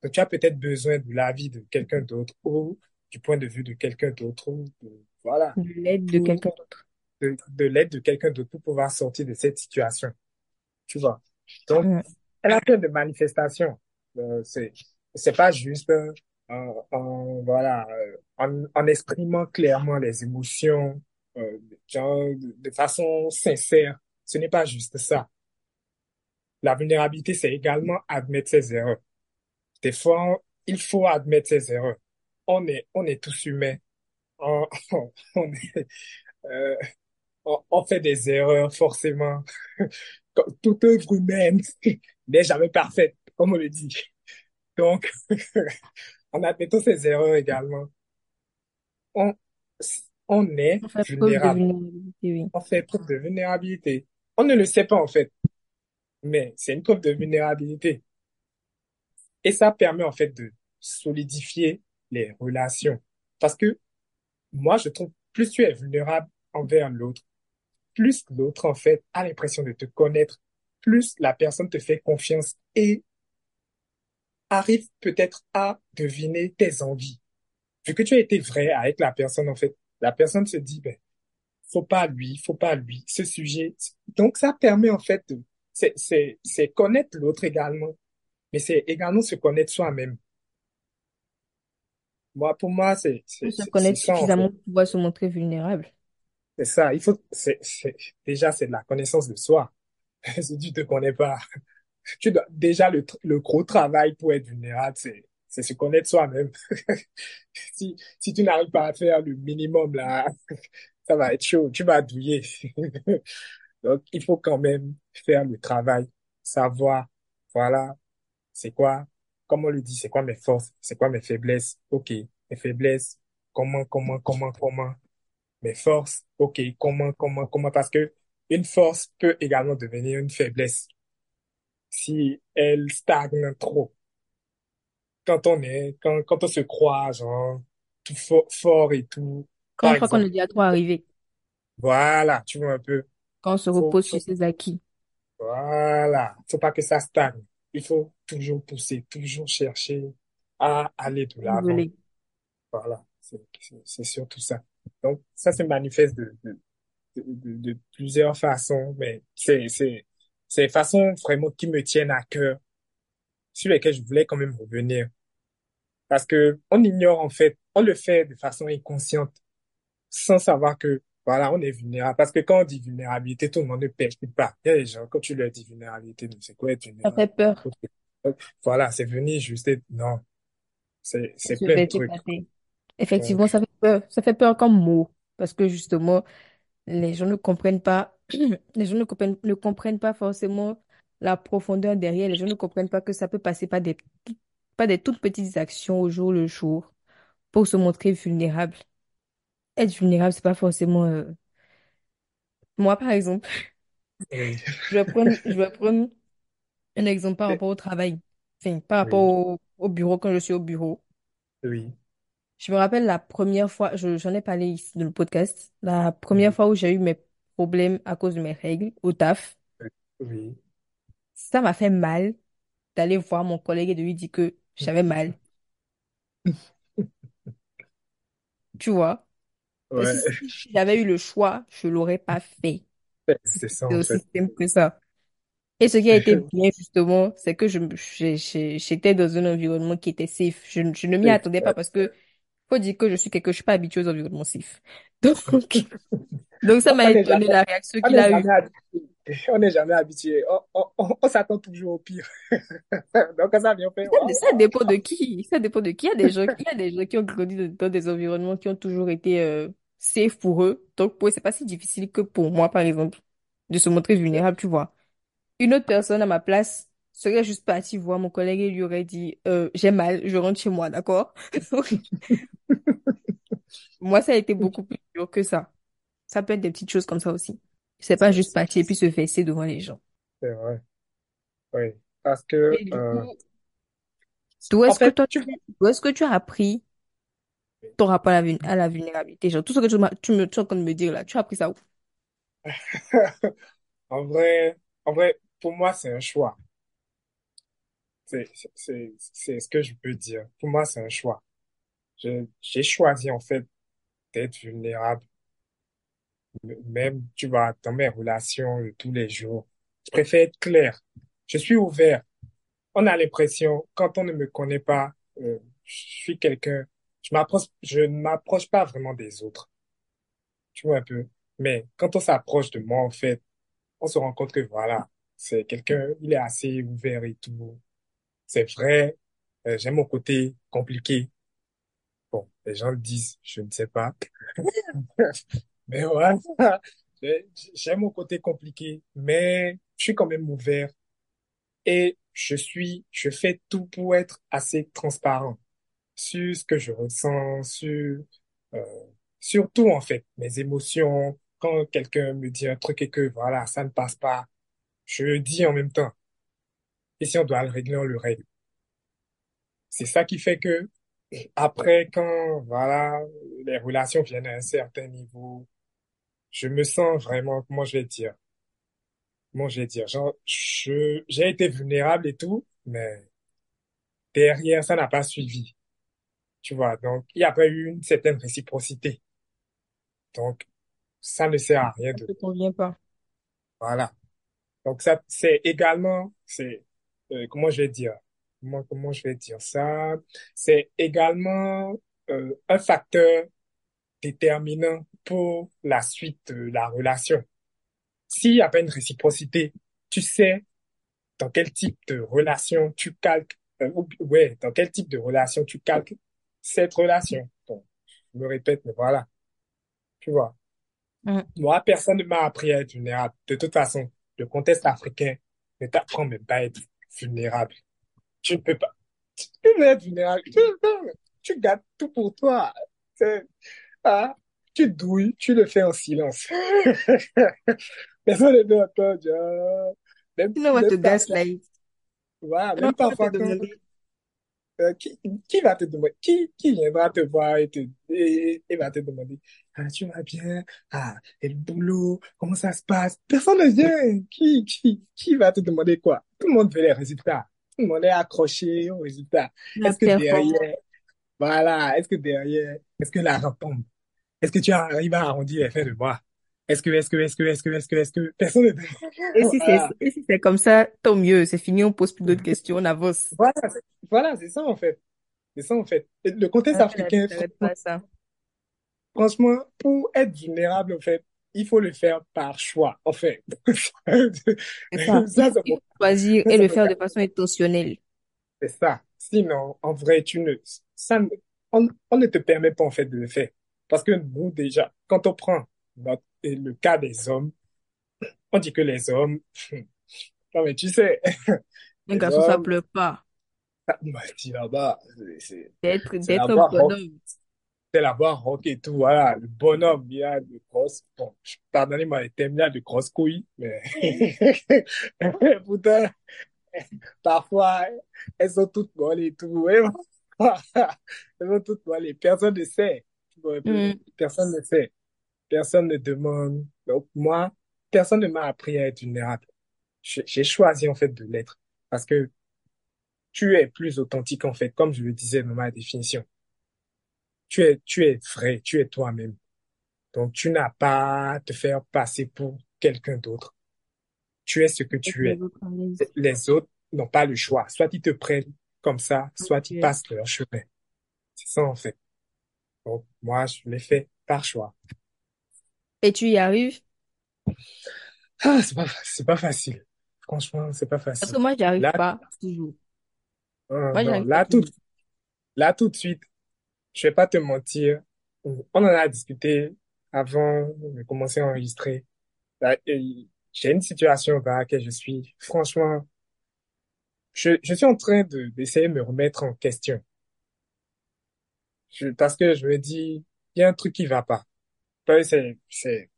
Donc, tu as peut-être besoin de l'avis de quelqu'un d'autre ou du point de vue de quelqu'un d'autre ou de- voilà, De l'aide de quelqu'un d'autre. de, de l'aide de quelqu'un d'autre pour pouvoir sortir de cette situation. Tu vois? Donc, elle a plein de manifestations. Euh, c'est c'est pas juste euh, en, voilà euh, en, en exprimant clairement les émotions euh, genre, de, de façon sincère. Ce n'est pas juste ça. La vulnérabilité, c'est également admettre ses erreurs. Des fois, il faut admettre ses erreurs. On est, on est tous humains. On, on est, euh, on, fait des erreurs, forcément. Toute œuvre humaine n'est jamais parfaite, comme on le dit. Donc, en admettant ses erreurs également, on, on est vulnérable. oui. On fait preuve de vulnérabilité. On ne le sait pas, en fait, mais c'est une preuve de vulnérabilité. Et ça permet, en fait, de solidifier les relations. Parce que moi, je trouve, plus tu es vulnérable envers l'autre, plus l'autre, en fait, a l'impression de te connaître, plus la personne te fait confiance et arrive peut-être à deviner tes envies. Vu que tu as été vrai avec la personne, en fait, la personne se dit, ben, faut pas lui, faut pas lui, ce sujet. Donc, ça permet, en fait, de, c'est, c'est, c'est connaître l'autre également, mais c'est également se connaître soi-même. Moi, pour moi, c'est, se connaître suffisamment pour pouvoir se montrer vulnérable. C'est ça. Il faut, c'est, c'est, déjà, c'est de la connaissance de soi. Si tu te connais pas, tu dois, déjà, le, le gros travail pour être vulnérable, c'est, c'est se connaître soi-même. Si, si tu n'arrives pas à faire le minimum, là, ça va être chaud. Tu vas douiller. Donc, il faut quand même faire le travail, savoir, voilà, c'est quoi, comme on le dit, c'est quoi mes forces, c'est quoi mes faiblesses? OK, mes faiblesses, comment, comment, comment, comment? Mes forces, OK, comment, comment, comment? Parce que une force peut également devenir une faiblesse si elle stagne trop. Quand on est, quand, quand on se croit, genre, tout fort, fort et tout, Quand on croit qu'on est déjà trop arrivé, voilà, tu vois un peu, on se faut, repose sur ses acquis. voilà, faut pas que ça stagne. Il faut toujours pousser, toujours chercher à aller de l'avant. Voilà, c'est, surtout ça. Donc, ça se manifeste de, de, de, de, de plusieurs façons, mais c'est, c'est, c'est des façons vraiment qui me tiennent à cœur, sur lesquelles je voulais quand même revenir. Parce que on ignore, en fait, on le fait de façon inconsciente, sans savoir que, voilà, on est vulnérable. Parce que quand on dit vulnérabilité, tout le monde ne percute pas. Il y a des gens, quand tu leur dis vulnérabilité, c'est quoi être Ça vulnérable? fait peur. Voilà, c'est venir juste, être- non, c'est, Ça plein de trucs. Effectivement, ça fait peur. Ça fait peur comme mot. Parce que justement, les gens ne comprennent pas, les gens ne comprennent, ne comprennent pas forcément la profondeur derrière. Les gens ne comprennent pas que ça peut passer par des, pas des toutes petites actions au jour le jour pour se montrer vulnérable. Être vulnérable, c'est pas forcément, euh, moi, par exemple, oui, je vais prendre, je vais prendre un exemple par rapport au travail. Enfin, par rapport oui, au, au bureau quand je suis au bureau. oui, Je me rappelle la première fois, je- j'en ai parlé ici dans le podcast, la première oui, fois où j'ai eu mes problèmes à cause de mes règles au taf. oui. Ça m'a fait mal d'aller voir mon collègue et de lui dire que j'avais mal. Tu vois? Si, si j'avais eu le choix, je l'aurais pas fait. c'est ça en aussi fait. simple que ça. Et ce qui a été bien, justement, c'est que je, j'étais dans un environnement qui était safe. Je, ne- je ne m'y attendais pas parce que, faut dire que je suis quelqu'un, je suis pas habituée aux environnements safe. Donc, donc ça m'a On n'est étonné la réaction on qu'il a eue. On n'est jamais habitué. On, on, on, on s'attend toujours au pire. Donc, ça vient, fait, Ça, dépend de qui. Ça dépend de qui. Il y a des gens, il y a des gens qui ont grandi dans, dans des environnements qui ont toujours été euh, safe pour eux. Donc, pour eux, c'est pas si difficile que pour moi, par exemple, de se montrer vulnérable, tu vois. Une autre personne à ma place serait juste partie voir mon collègue et lui aurait dit, euh, j'ai mal, je rentre chez moi, d'accord? Moi, ça a été beaucoup plus dur que ça. Ça peut être des petites choses comme ça aussi. C'est pas juste partir et puis se fesser devant les gens. c'est vrai. Oui. Parce que, Et du euh, coup, d'où en est-ce que fait, toi, tu d'où est-ce que tu as appris ton rapport à la, vul- à la vulnérabilité? Genre, tout ce que tu, m'as- tu me, tu es en train de me dire là, tu as appris ça où? en vrai, en vrai, pour moi, c'est un choix. C'est, c'est, c'est c'est ce que je peux dire. Pour moi, c'est un choix. Je, j'ai choisi, en fait, d'être vulnérable, même, tu vois, dans mes relations de tous les jours. Je préfère être clair. Je suis ouvert. On a l'impression, quand on ne me connaît pas, euh, je suis quelqu'un, je m'approche, je ne m'approche pas vraiment des autres. Tu vois un peu? Mais quand on s'approche de moi, en fait, on se rend compte que voilà, c'est quelqu'un, il est assez ouvert et tout. C'est vrai, euh, j'ai mon côté compliqué. Bon, les gens le disent, je ne sais pas. Mais voilà, j'ai mon côté compliqué, mais je suis quand même ouvert et je suis, je fais tout pour être assez transparent sur ce que je ressens, sur, euh, sur tout en fait, mes émotions. Quand quelqu'un me dit un truc et que voilà, ça ne passe pas, je le dis en même temps. Et si on doit le régler, on le règle. C'est ça qui fait que après, quand voilà, les relations viennent à un certain niveau, je me sens vraiment, comment je vais dire, comment je vais dire, genre, je, j'ai été vulnérable et tout, mais derrière, ça n'a pas suivi, tu vois. Donc, il n'y a pas eu une certaine réciprocité. Donc, ça ne sert à rien Ça de, te convient pas. voilà. Donc, ça, c'est également, c'est, euh, comment je vais dire, comment, comment je vais dire ça, c'est également, euh, un facteur déterminant pour la suite de la relation. S'il n'y a pas une réciprocité, tu sais dans quel type de relation tu calques, euh, ou- ouais, dans quel type de relation tu calques cette relation. Bon, je me répète, mais voilà, tu vois. Mm. Moi, personne ne m'a appris à être vulnérable. De toute façon, le contexte africain ne t'apprend même pas à être vulnérable. Tu ne peux pas. Tu peux être vulnérable. Tu, tu gardes tout pour toi. Ah, tu douilles, tu le fais en silence. Personne ne veut entendre. Même, va te même parfois, gaslight. voilà, même parfois euh, qui, qui va te demander, qui, qui viendra te voir et te, et, et va te demander, ah, tu vas bien? Ah, et le boulot, comment ça se passe? Personne ne vient. Qui, qui, qui va te demander quoi? Tout le monde veut les résultats. Tout le monde est accroché aux résultats. Est-ce que derrière, voilà, est-ce que derrière, est-ce que la tombe? Est-ce que tu arrives à arrondir les fins de mois? Est-ce que, est-ce que, est-ce que, est-ce que, est-ce que, est-ce que, personne ne Et si c'est, Voilà, et si c'est comme ça, tant mieux. C'est fini, on pose plus d'autres questions, on avance. voilà, c'est voilà, c'est ça en fait. C'est ça en fait. Et le contexte vie africain, pas ça. franchement, pour être vulnérable, en fait, il faut le faire par choix, en fait. Ça. Choisir ça, et le faire de façon intentionnelle. C'est ça. Sinon, en vrai, tu ne, ça, on, on ne te permet pas, en fait, de le faire. Parce que nous, déjà, quand on prend notre- le cas des hommes, on dit que les hommes, non, mais tu sais, Un les garçon, ça pleure pas. bah, dis là-bas, c'est c'est- D'être, c'est bonhomme. c'est rock et tout, voilà, le bonhomme, il y a de grosses, bon, pardonnez-moi les termes, il y a de grosses couilles, mais pourtant, parfois, elles sont toutes molles et tout, elles sont toutes molles, personne ne sait, Mm. personne ne sait, personne ne demande, donc moi, personne ne m'a appris à être vulnérable. J'ai choisi, en fait, de l'être, parce que tu es plus authentique, en fait, comme je le disais dans ma définition. Tu es, tu es vrai, tu es toi-même. Donc, tu n'as pas à te faire passer pour quelqu'un d'autre. Tu es ce que tu es. Les autres n'ont pas le choix. Soit ils te prennent comme ça, soit ils passent leur chemin. C'est ça, en fait. Donc, moi, je l'ai fait par choix. Et tu y arrives? Ah, c'est pas, c'est pas facile. Franchement, c'est pas Parce que facile. moi, j'y arrive Là, pas toujours. euh, Moi, non, pas là, tout, là, tout de suite, je vais pas te mentir. On en a discuté avant de commencer à enregistrer. J'ai une situation dans laquelle je suis. Franchement, je, je suis en train de, d'essayer de me remettre en question. Je, parce que je me dis, il y a un truc qui va pas. C'est, c'est,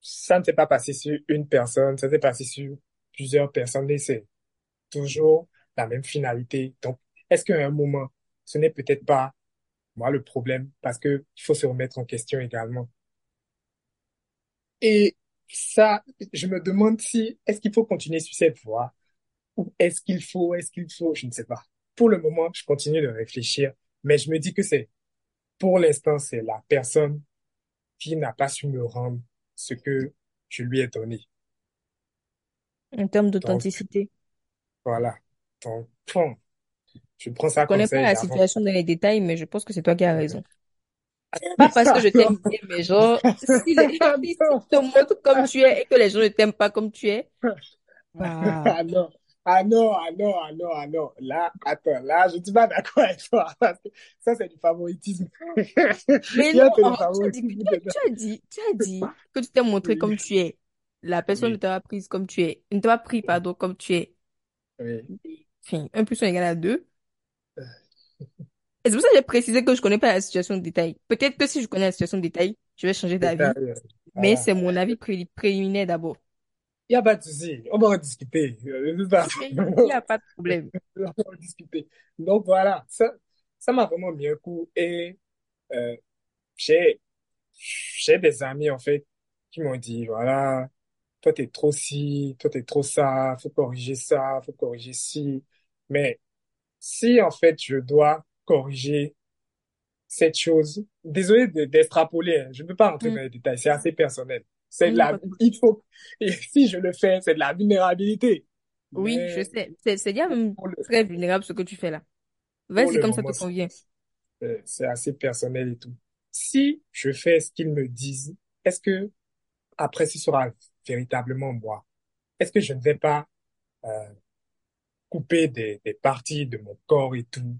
ça ne s'est pas passé sur une personne, ça s'est passé sur plusieurs personnes et c'est toujours la même finalité. Donc, est-ce qu'à un moment, ce n'est peut-être pas moi le problème? Parce que il faut se remettre en question également. Et ça, je me demande si, est-ce qu'il faut continuer sur cette voie? Ou est-ce qu'il faut, est-ce qu'il faut, je ne sais pas. Pour le moment, je continue de réfléchir, mais je me dis que c'est, pour l'instant, c'est la personne qui n'a pas su me rendre ce que je lui ai donné. En termes Donc, d'authenticité. voilà. Donc, bon, je prends ça Je comme connais ça pas et la j'avance. situation dans les détails, mais je pense que c'est toi qui as raison. Pas parce que je t'aime bien, mais genre, si, les, Ah si, tu te montres comme tu es et que les gens ne t'aiment pas comme tu es, bah, ah non, ah non, ah non, ah non, ah non. Là, attends, là, je ne suis pas d'accord avec toi parce que ça, c'est du favoritisme. mais Il y a non, en- tu as dit, tu as, dit, tu as dit que tu t'es montré Oui, comme tu es. La personne ne t'a pas prise comme tu es. Ne t'a pas pris, pardon, comme tu es. oui. Enfin, 1 plus 1 égale à 2. Et c'est pour ça que j'ai précisé que je connais pas la situation de détail. Peut-être que si je connais la situation de détail, je vais changer d'avis. Euh, Mais c'est mon avis pré- préliminaire d'abord. Il n'y a pas de souci. On va en discuter. Euh, il n'y a pas de problème. on va en discuter. Donc voilà, ça, ça m'a vraiment mis un coup et euh, j'ai, j'ai des amis en fait qui m'ont dit, voilà, toi t'es trop ci, toi t'es trop ça, faut corriger ça, faut corriger ci. Mais si en fait je dois corriger cette chose, désolé de- d'extrapoler, hein, je ne peux pas rentrer Hmm. dans les détails, c'est assez personnel. C'est de la, il faut, et si je le fais, c'est de la vulnérabilité. Oui, je sais. C'est c'est même très vulnérable ce que tu fais là. Vas-y comme ça te convient. c'est- c'est assez personnel et tout. Si je fais ce qu'ils me disent, est-ce que après ce sera véritablement moi? Est-ce que je ne vais pas euh, couper des, des parties de mon corps et tout,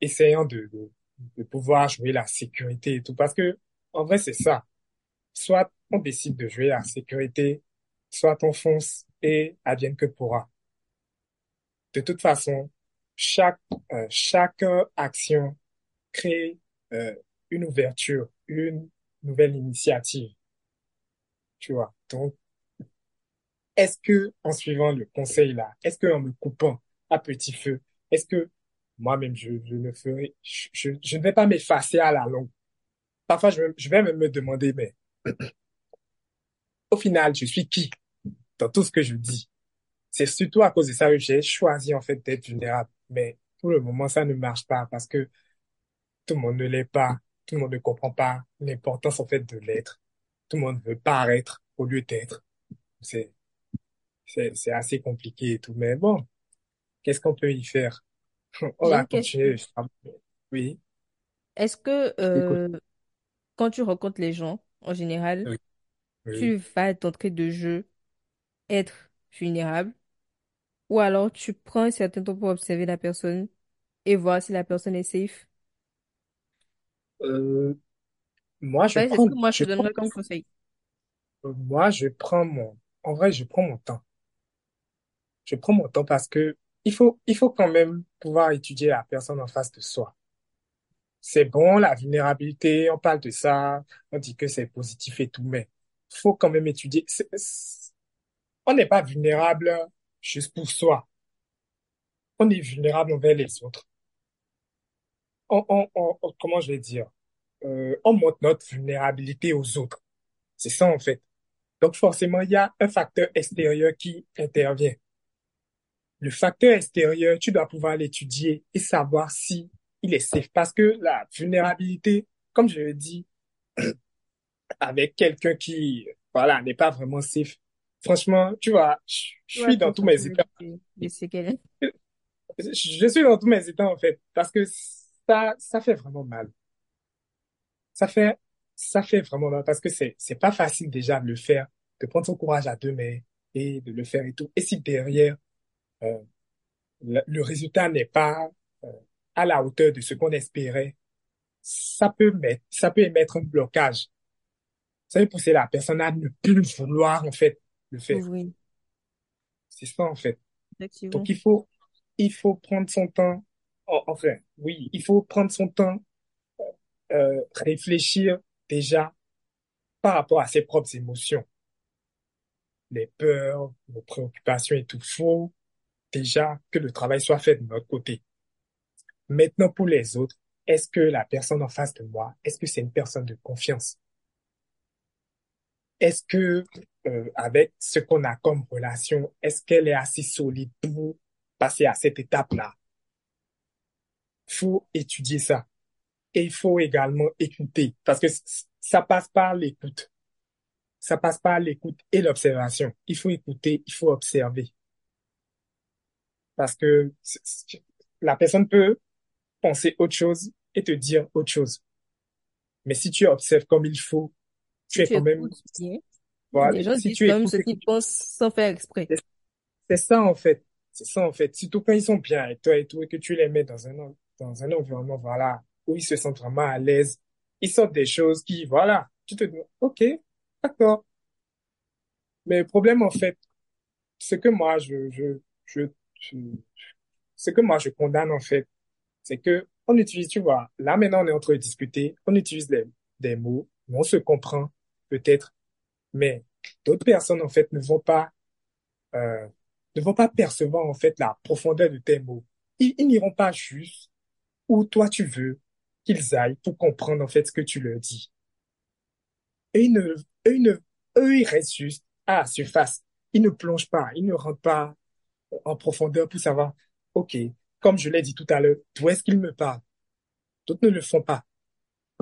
essayant de, de, de pouvoir jouer la sécurité et tout? Parce que en vrai, c'est ça. Soit on décide de jouer la sécurité, soit on fonce et advienne que pourra. De toute façon, chaque, euh, chaque action crée euh, une ouverture, une nouvelle initiative, tu vois? Donc, est-ce que en suivant le conseil là, est-ce que en me coupant à petit feu, est-ce que moi-même je, ferai, je, ne vais pas m'effacer à la longue? Parfois, je, je vais même me demander, mais au final, je suis qui dans tout ce que je dis? C'est surtout à cause de ça que j'ai choisi en fait d'être vulnérable. Mais pour le moment, ça ne marche pas parce que tout le monde ne l'est pas. Tout le monde ne comprend pas l'importance en fait de l'être. Tout le monde veut paraître au lieu d'être. C'est, c'est, c'est assez compliqué et tout. Mais bon, qu'est-ce qu'on peut y faire? On va continuer. Oui, Est-ce que euh, quand tu rencontres les gens, en général, Oui, oui. tu vas d'entrée de jeu être vulnérable ou alors tu prends un certain temps pour observer la personne et voir si la personne est safe? Euh, moi, je Ouais, c'est ce prends, que moi je je te prends, donnerais comme conseil. moi, je prends mon, en vrai, je prends mon temps. Je prends mon temps parce que il faut, il faut quand même pouvoir étudier la personne en face de soi. C'est bon, la vulnérabilité, on parle de ça, on dit que c'est positif et tout, mais faut quand même étudier. On n'est pas vulnérable juste pour soi. On est vulnérable envers les autres. On, on, on- on- comment je vais dire? Euh, on montre notre vulnérabilité aux autres. C'est ça, en fait. Donc, forcément, il y a un facteur extérieur qui intervient. Le facteur extérieur, tu dois pouvoir l'étudier et savoir si il est safe. Parce que la vulnérabilité, comme je le dis, avec quelqu'un qui, voilà, n'est pas vraiment safe, Franchement, tu vois, je suis dans tous mes états. Je suis dans tous mes états, en fait, parce que ça, ça fait vraiment mal. Ça fait, ça fait vraiment mal parce que c'est, c'est pas facile déjà de le faire, de prendre son courage à deux mains et de le faire et tout. Et si derrière, euh, le, le résultat n'est pas euh, à la hauteur de ce qu'on espérait, ça peut mettre, ça peut émettre un blocage. Ça peut pousser la personne à ne plus vouloir, en fait, le faire. Oui, C'est ça, en fait. effectivement. Donc, il faut, il faut prendre son temps. En- Enfin, oui, il faut prendre son temps, euh, réfléchir déjà par rapport à ses propres émotions, les peurs, nos préoccupations et tout. Faut déjà que le travail soit fait de notre côté. Maintenant, pour les autres, est-ce que la personne en face de moi, est-ce que c'est une personne de confiance? Est-ce que, euh, avec ce qu'on a comme relation, est-ce qu'elle est assez solide pour passer à cette étape-là? Faut étudier ça. Et il faut également écouter, parce que ça passe par l'écoute. Ça passe par l'écoute et l'observation. Il faut écouter, il faut observer. Parce que la personne peut penser autre chose et te dire autre chose. Mais si tu observes comme il faut, tu es quand même, bien, voilà, les gens si disent tu quand même ce qu'ils pensent sans faire exprès. C'est ça en fait. C'est ça en fait. Surtout quand ils sont bien avec toi et tout, et que tu les mets dans un, dans un environnement, voilà, où ils se sentent vraiment à l'aise. Ils sortent des choses qui, voilà, tu te dis, OK, d'accord. Mais le problème en fait, ce que moi je, je, je, je- ce que moi je condamne en fait, c'est que on utilise, tu vois, là maintenant on est en train de discuter, on utilise les, des mots, on se comprend peut-être, mais d'autres personnes en fait ne vont pas euh, ne vont pas percevoir en fait la profondeur de tes mots. Ils, n'iront pas juste où toi tu veux qu'ils aillent pour comprendre en fait ce que tu leur dis. Et ils ne, eux, ils restent juste à surface. Ils ne plongent pas, ils ne rentrent pas en profondeur pour savoir, OK, comme je l'ai dit tout à l'heure, d'où est-ce qu'ils me parlent? D'autres ne le font pas.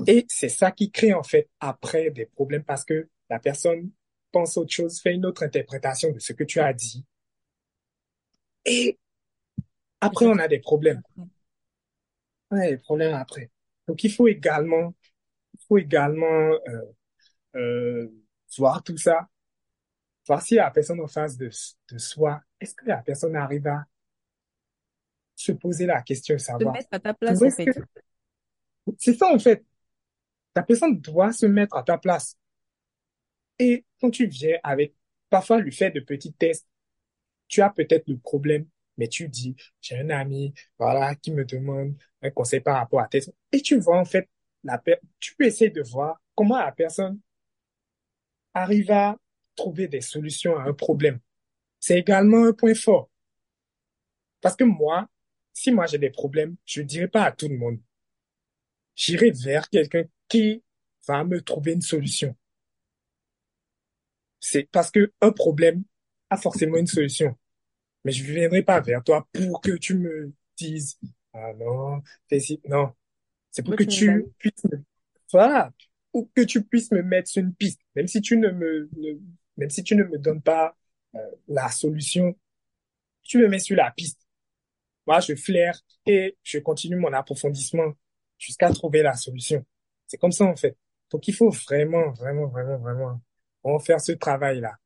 Et c'est ça qui crée en fait après des problèmes parce que la personne pense autre chose, fait une autre interprétation de ce que tu as dit. Et après, on a des problèmes. Ouais, des problèmes après. Donc, il faut également, il faut également euh, euh, voir tout ça, voir si la personne en face de, de soi, est-ce que la personne arrive à se poser la question savoir, mettre à ta place, en que... fait. C'est ça, en fait. La personne doit se mettre à ta place. Et quand tu viens avec, parfois, lui faire de petits tests, tu as peut-être le problème, mais tu dis, j'ai un ami, voilà, qui me demande un conseil par rapport à tel. Et tu vois, en fait, la tu peux essayer de voir comment la personne arrive à trouver des solutions à un problème. C'est également un point fort. Parce que moi, si moi j'ai des problèmes, je ne dirai pas à tout le monde. J'irai vers quelqu'un qui va me trouver une solution. C'est parce que un problème a forcément une solution. Mais je ne viendrai pas vers toi pour que tu me dises, ah non, fais ci. Non. C'est pour que tu puisses me, voilà, ou que tu puisses me mettre sur une piste, même si tu ne me, ne- même si tu ne me donnes pas euh, la solution, tu me mets sur la piste. Moi, je flaire et je continue mon approfondissement jusqu'à trouver la solution. C'est comme ça, en fait. Donc, il faut vraiment, vraiment, vraiment, vraiment, vraiment faire ce travail-là.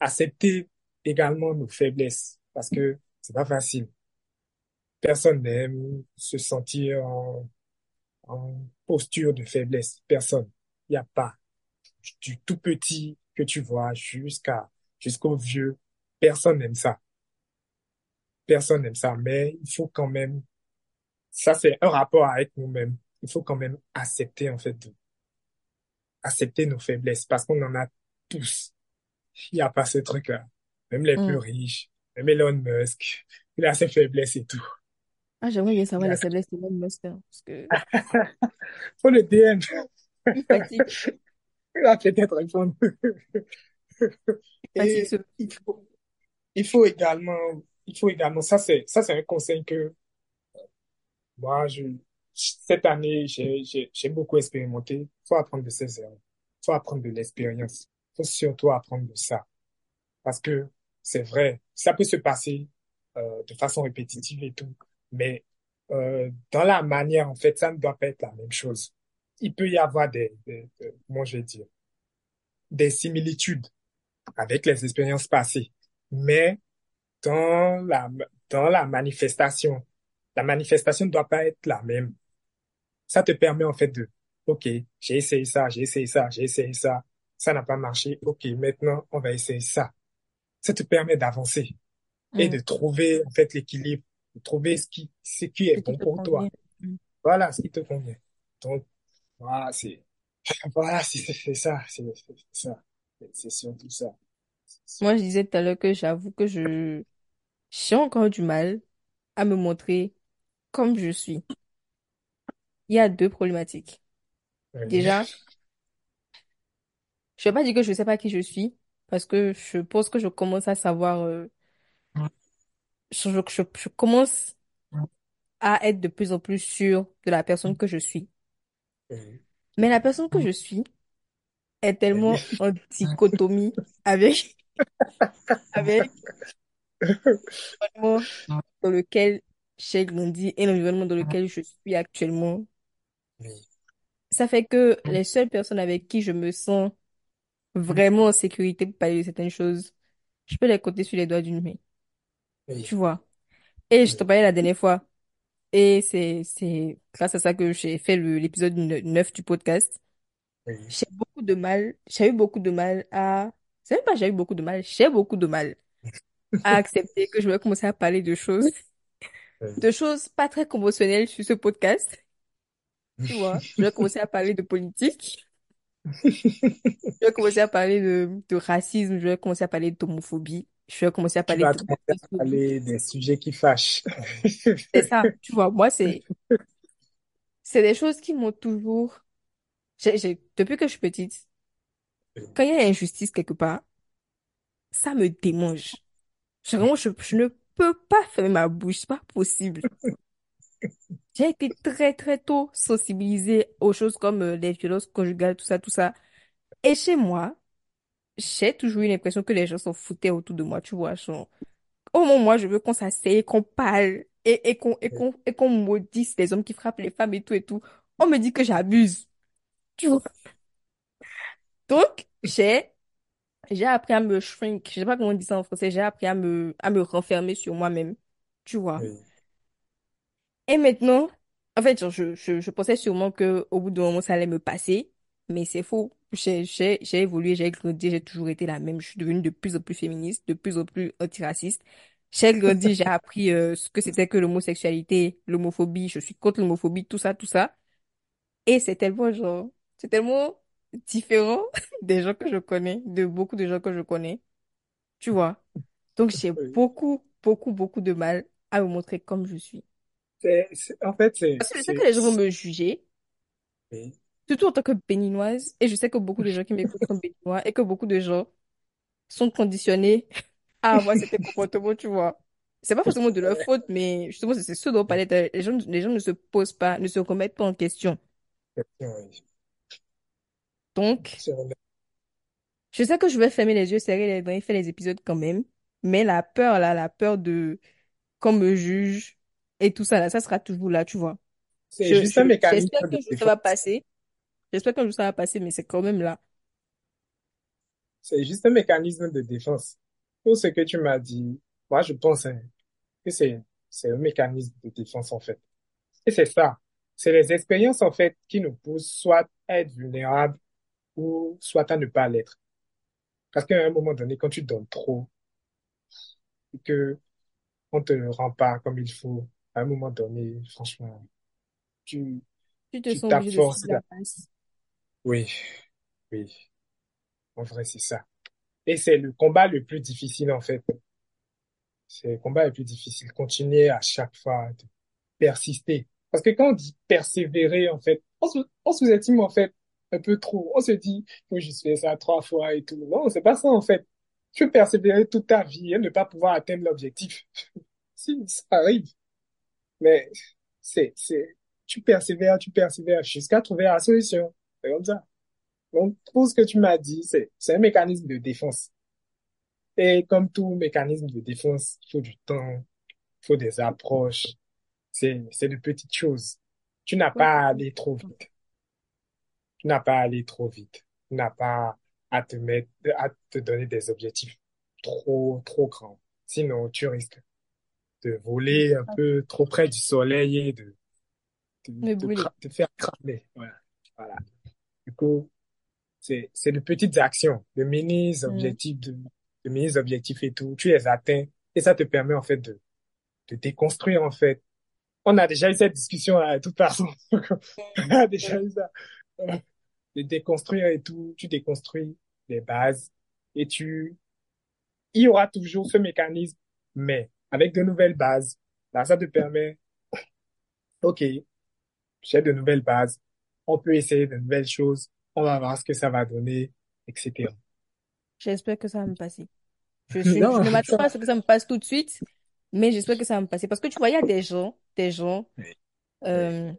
Accepter également nos faiblesses parce que c'est pas facile. Personne n'aime se sentir en, en posture de faiblesse. Personne. Il n'y a pas. Du tout petit que tu vois jusqu'à, jusqu'au vieux. Personne n'aime ça. Personne n'aime ça. Mais il faut quand même, ça c'est un rapport avec nous-mêmes. Il faut quand même accepter, en fait, de, accepter nos faiblesses parce qu'on en a tous. Il n'y a pas ce truc-là. Même les plus Mm. riches, même Elon Musk, il a ses faiblesses et tout. Ah, j'aimerais bien savoir Il les a- faiblesses de Elon Musk, hein, parce que Faut le DM. il va peut-être répondre. Et il faut, il faut également, il faut également, ça c'est, ça c'est un conseil que moi, je, cette année, j'ai, beaucoup expérimenté. Faut apprendre de ses erreurs. Faut apprendre de l'expérience. Faut surtout apprendre de ça. Parce que c'est vrai, ça peut se passer euh, de façon répétitive et tout, mais euh, dans la manière, en fait, ça ne doit pas être la même chose. Il peut y avoir des, des, des- comment je vais dire, des similitudes avec les expériences passées, mais dans la, dans la manifestation, la manifestation ne doit pas être la même. Ça te permet en fait de, OK, j'ai essayé ça, j'ai essayé ça, j'ai essayé ça, ça n'a pas marché, OK, maintenant on va essayer ça. Ça te permet d'avancer et Mm. de trouver en fait l'équilibre, de trouver ce qui, ce qui est Ce bon pour toi. Mm. Voilà ce qui te convient. Donc, voilà, c'est, voilà, c'est ça, c'est ça. C'est surtout ça. Moi, je disais tout à l'heure que j'avoue que je j'ai encore du mal à me montrer comme je suis. Il y a deux problématiques. Oui, Déjà, je vais pas dire que je sais pas qui je suis, parce que je pense que je commence à savoir, euh, je, je, je commence à être de plus en plus sûre de la personne que je suis. oui, Mais la personne que je suis est tellement en dichotomie avec, avec l'environnement dans lequel j'ai grandi et l'environnement dans lequel je suis actuellement. Oui, Ça fait que les seules personnes avec qui je me sens vraiment en sécurité pour parler de certaines choses, je peux les compter sur les doigts d'une main. Tu vois. Et je te parlais la dernière fois. Et c'est, c'est grâce à ça que j'ai fait le- l'épisode 9 du podcast. oui, J'ai beaucoup de mal, j'ai eu beaucoup de mal à, c'est même pas j'ai eu beaucoup de mal, j'ai beaucoup de mal à accepter que je vais commencer à parler de choses, oui. de choses pas très conventionnelles sur ce podcast. Tu vois. Je vais commencer à parler de politique. Je vais commencer à parler de, de racisme, je vais commencer à parler d'homophobie, je vais commencer à Tu parler vas de à parler des sujets qui fâchent. C'est ça, tu vois, moi, c'est, c'est des choses qui m'ont toujours, j'ai, j'ai, depuis que je suis petite, quand il y a injustice quelque part, ça me démange. Je- Vraiment, je, je ne peux pas fermer ma bouche, c'est pas possible. J'ai été très, très tôt sensibilisée aux choses comme euh, les violences conjugales, tout ça, tout ça. Et chez moi, j'ai toujours eu l'impression que les gens s'en foutaient autour de moi, tu vois. genre, Au moment, moi, je veux qu'on s'asseye, qu'on parle et, et qu'on et qu'on maudisse les hommes qui frappent les femmes et tout et tout. On me dit que j'abuse, tu vois. Donc, j'ai j'ai appris à me shrink. Je sais pas comment on dit ça en français. J'ai appris à me à me renfermer sur moi-même, tu vois. Et maintenant, en fait, je, je, je pensais sûrement que au bout d'un moment, ça allait me passer, mais c'est faux. J'ai, j'ai, j'ai évolué, j'ai grandi, j'ai toujours été la même. Je suis devenue de plus en plus féministe, de plus en plus antiraciste. J'ai grandi, j'ai appris euh, ce que c'était que l'homosexualité, l'homophobie. Je suis contre l'homophobie, tout ça, tout ça. Et c'est tellement, genre, c'est tellement différent des gens que je connais, de beaucoup de gens que je connais, tu vois? Donc, j'ai beaucoup, beaucoup, beaucoup de mal à me montrer comme je suis. C'est, c'est- en fait, c'est, Parce que je sais que les gens vont me juger. oui, Surtout en tant que béninoise, et je sais que beaucoup de gens qui m'écoutent sont béninois, et que beaucoup de gens sont conditionnés à avoir certains comportements, tu vois. C'est pas forcément de leur faute, mais justement, c'est ce dont on parlait. Les gens, les gens ne se posent pas, ne se remettent pas en question. oui. Donc, je sais que je vais fermer les yeux, serrer les dents et faire les épisodes quand même, mais la peur, là, la peur de qu'on me juge et tout ça, là, ça sera toujours là, tu vois. C'est juste je, un mécanisme j'espère jour ça va passer. J'espère qu'un jour ça va passer, mais c'est quand même là. C'est juste un mécanisme de défense. Tout ce que tu m'as dit, moi, je pense hein, que c'est, c'est un mécanisme de défense, en fait. Et c'est ça. C'est les expériences, en fait, qui nous poussent soit à être vulnérables ou soit à ne pas l'être. Parce qu'à un moment donné, quand tu donnes trop et que on te le rend pas comme il faut, à un moment donné, franchement, tu, Tu te tu sens obligé de la la... masse. Oui, oui, en vrai, c'est ça. Et c'est le combat le plus difficile, en fait. C'est le combat le plus difficile. Continuer à chaque fois de persister. Parce que quand on dit persévérer, en fait, on se- on sous-estime, en fait, un peu trop. On se dit, faut juste faire ça trois fois et tout. Non, c'est pas ça, en fait. Tu peux persévérer toute ta vie et ne pas pouvoir atteindre l'objectif. Si, ça arrive. Mais c'est, c'est, tu persévères, tu persévères jusqu'à trouver la solution. C'est comme ça. Donc, tout ce que tu m'as dit, c'est, c'est un mécanisme de défense. Et comme tout mécanisme de défense, il faut du temps, il faut des approches. C'est, c'est de petites choses. Tu n'as pas à aller trop vite. Tu n'as pas à aller trop vite. Tu n'as pas à te mettre, à te donner des objectifs trop, trop grands. Sinon, tu risques de voler un peu trop près du soleil et de, de, de, brûler. cra- de faire cramer. Voilà. Voilà. Du coup, c'est, c'est de petites actions, de mini Mm. objectifs, de, de mini objectifs et tout. Tu les atteins et ça te permet en fait de, de déconstruire en fait. On a déjà eu cette discussion là, de toute façon. On a déjà eu ça. De déconstruire et tout. Tu déconstruis les bases et tu, il y aura toujours ce mécanisme, mais avec de nouvelles bases. Là, ça te permet, OK, j'ai de nouvelles bases. On peut essayer de nouvelles choses. On va voir ce que ça va donner, etc. J'espère que ça va me passer. Je, ne m'attends pas à ce que ça me passe tout de suite, mais j'espère que ça va me passer. Parce que tu vois, il y a des gens, des gens, euh,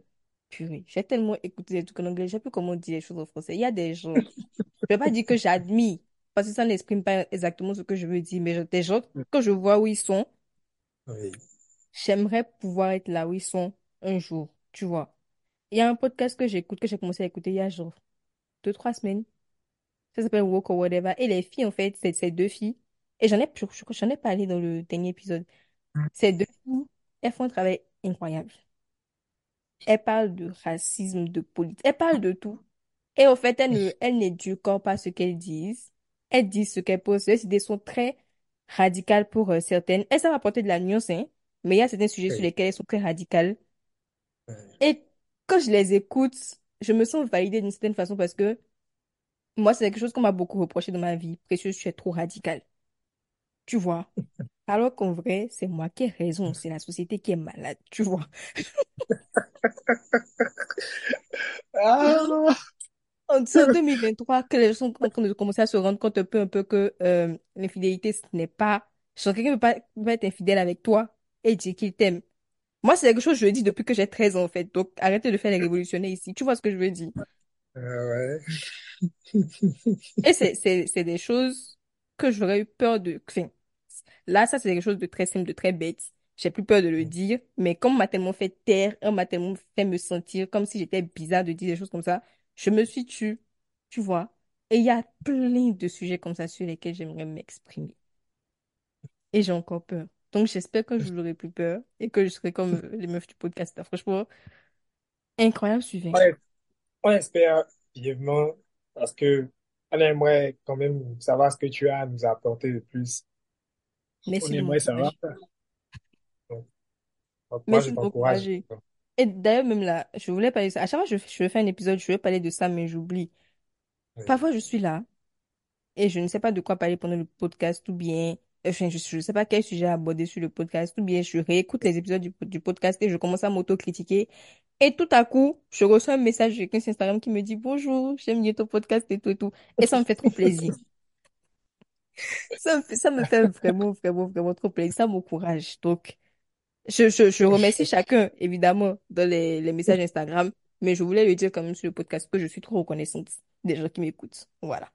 purée, j'ai tellement écouté des trucs en anglais, je sais plus comment dire les choses en français. Il y a des gens, je vais pas dire que j'admire, parce que ça n'exprime pas exactement ce que je veux dire, mais des gens, quand je vois où ils sont, Oui. j'aimerais pouvoir être là où ils sont un jour, tu vois. Il y a un podcast que j'écoute, que j'ai commencé à écouter il y a genre deux, trois semaines. Ça s'appelle Walk or Whatever. Et les filles, en fait, c'est c'est deux filles. Et j'en ai, je, je- j'en ai parlé dans le dernier épisode. Ces deux filles, elles font un travail incroyable. Elles parlent de racisme, de politique. Elles parlent de tout. Et au fait, elles ne, elles n'éduquent pas ce qu'elles disent. Elles disent ce qu'elles posent. Leurs idées sont très radicales pour euh, certaines. Elles savent apporter de la nuance, hein. Mais il y a certains sujets sur lesquels elles sont très radicales. Et quand je les écoute, je me sens validée d'une certaine façon parce que moi, c'est quelque chose qu'on m'a beaucoup reproché dans ma vie. Précieuse, tu es trop radicale. Tu vois? Alors qu'en vrai, c'est moi qui ai raison. C'est la société qui est malade. Tu vois? Ah, C'est en 2023 que les gens sont en train de commencer à se rendre compte un peu, un peu que euh, l'infidélité, ce n'est pas... Quelqu'un ne peut pas, peut être infidèle avec toi et dire qu'il t'aime. Moi, c'est quelque chose que je dis depuis que j'ai 13 ans, en fait. Donc, arrêtez de faire les révolutionnaires ici. Tu vois ce que je veux dire? euh, ouais. Et c'est des choses que j'aurais eu peur de... Enfin, là, ça, c'est quelque chose de très simple, de très bête. J'ai plus peur de le dire. Mais comme on m'a tellement fait taire, on m'a tellement fait me sentir comme si j'étais bizarre de dire des choses comme ça, je me suis tue. Tu vois? Et il y a plein de sujets comme ça sur lesquels j'aimerais m'exprimer. Et j'ai encore peur. Donc, j'espère que je n'aurai plus peur et que je serai comme euh, les meufs du podcast. Franchement, incroyable sujet. Ouais, on espère vivement parce que on aimerait quand même savoir ce que tu as à nous apporter de plus. On Merci de aimerait savoir. Donc, moi, je Merci de t'encourage. Et d'ailleurs, même là, je voulais parler de ça. À chaque fois je, je fais un épisode, je vais parler de ça, mais j'oublie. Oui. Parfois, je suis là et je ne sais pas de quoi parler pendant le podcast, ou bien, enfin, je ne sais pas quel sujet aborder sur le podcast, ou bien je réécoute les épisodes du, du podcast et je commence à m'auto-critiquer. Et tout à coup, je reçois un message de quelqu'un sur Instagram qui me dit Bonjour, j'aime bien ton podcast et tout et tout. Et ça me fait trop plaisir. Ça me fait, ça me fait vraiment, vraiment, vraiment trop plaisir. Ça m'encourage. Donc, je, je, je remercie chacun, évidemment, dans les, les messages Instagram, mais je voulais le dire quand même sur le podcast que je suis trop reconnaissante des gens qui m'écoutent. Voilà.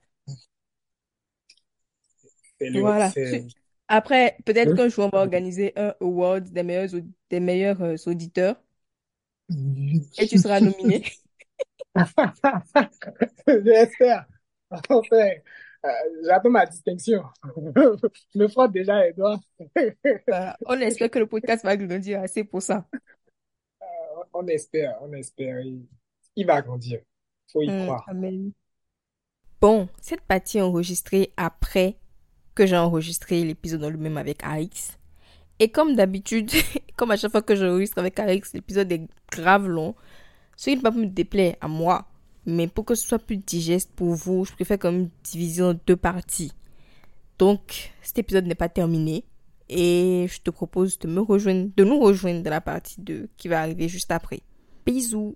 Le, Voilà. Après, peut-être qu'un jour, on va organiser un award des meilleurs, des meilleurs euh, auditeurs et tu seras nominé. J'espère. Enfin, euh, j'attends ma distinction. Je me frotte déjà les doigts. Voilà. On espère que le podcast va grandir assez pour ça. On espère, on espère. Il, il va grandir. Faut y croire. amen. Bon, cette partie est enregistrée après que j'ai enregistré l'épisode en lui-même avec Alex. Et comme d'habitude, comme à chaque fois que j'enregistre avec Alex, l'épisode est grave long. Ce qui ne pas me déplaire à moi, mais pour que ce soit plus digeste pour vous, je préfère quand même diviser en deux parties. Donc, cet épisode n'est pas terminé. Et je te propose de me rejoindre, de nous rejoindre dans la partie 2 qui va arriver juste après. Bisous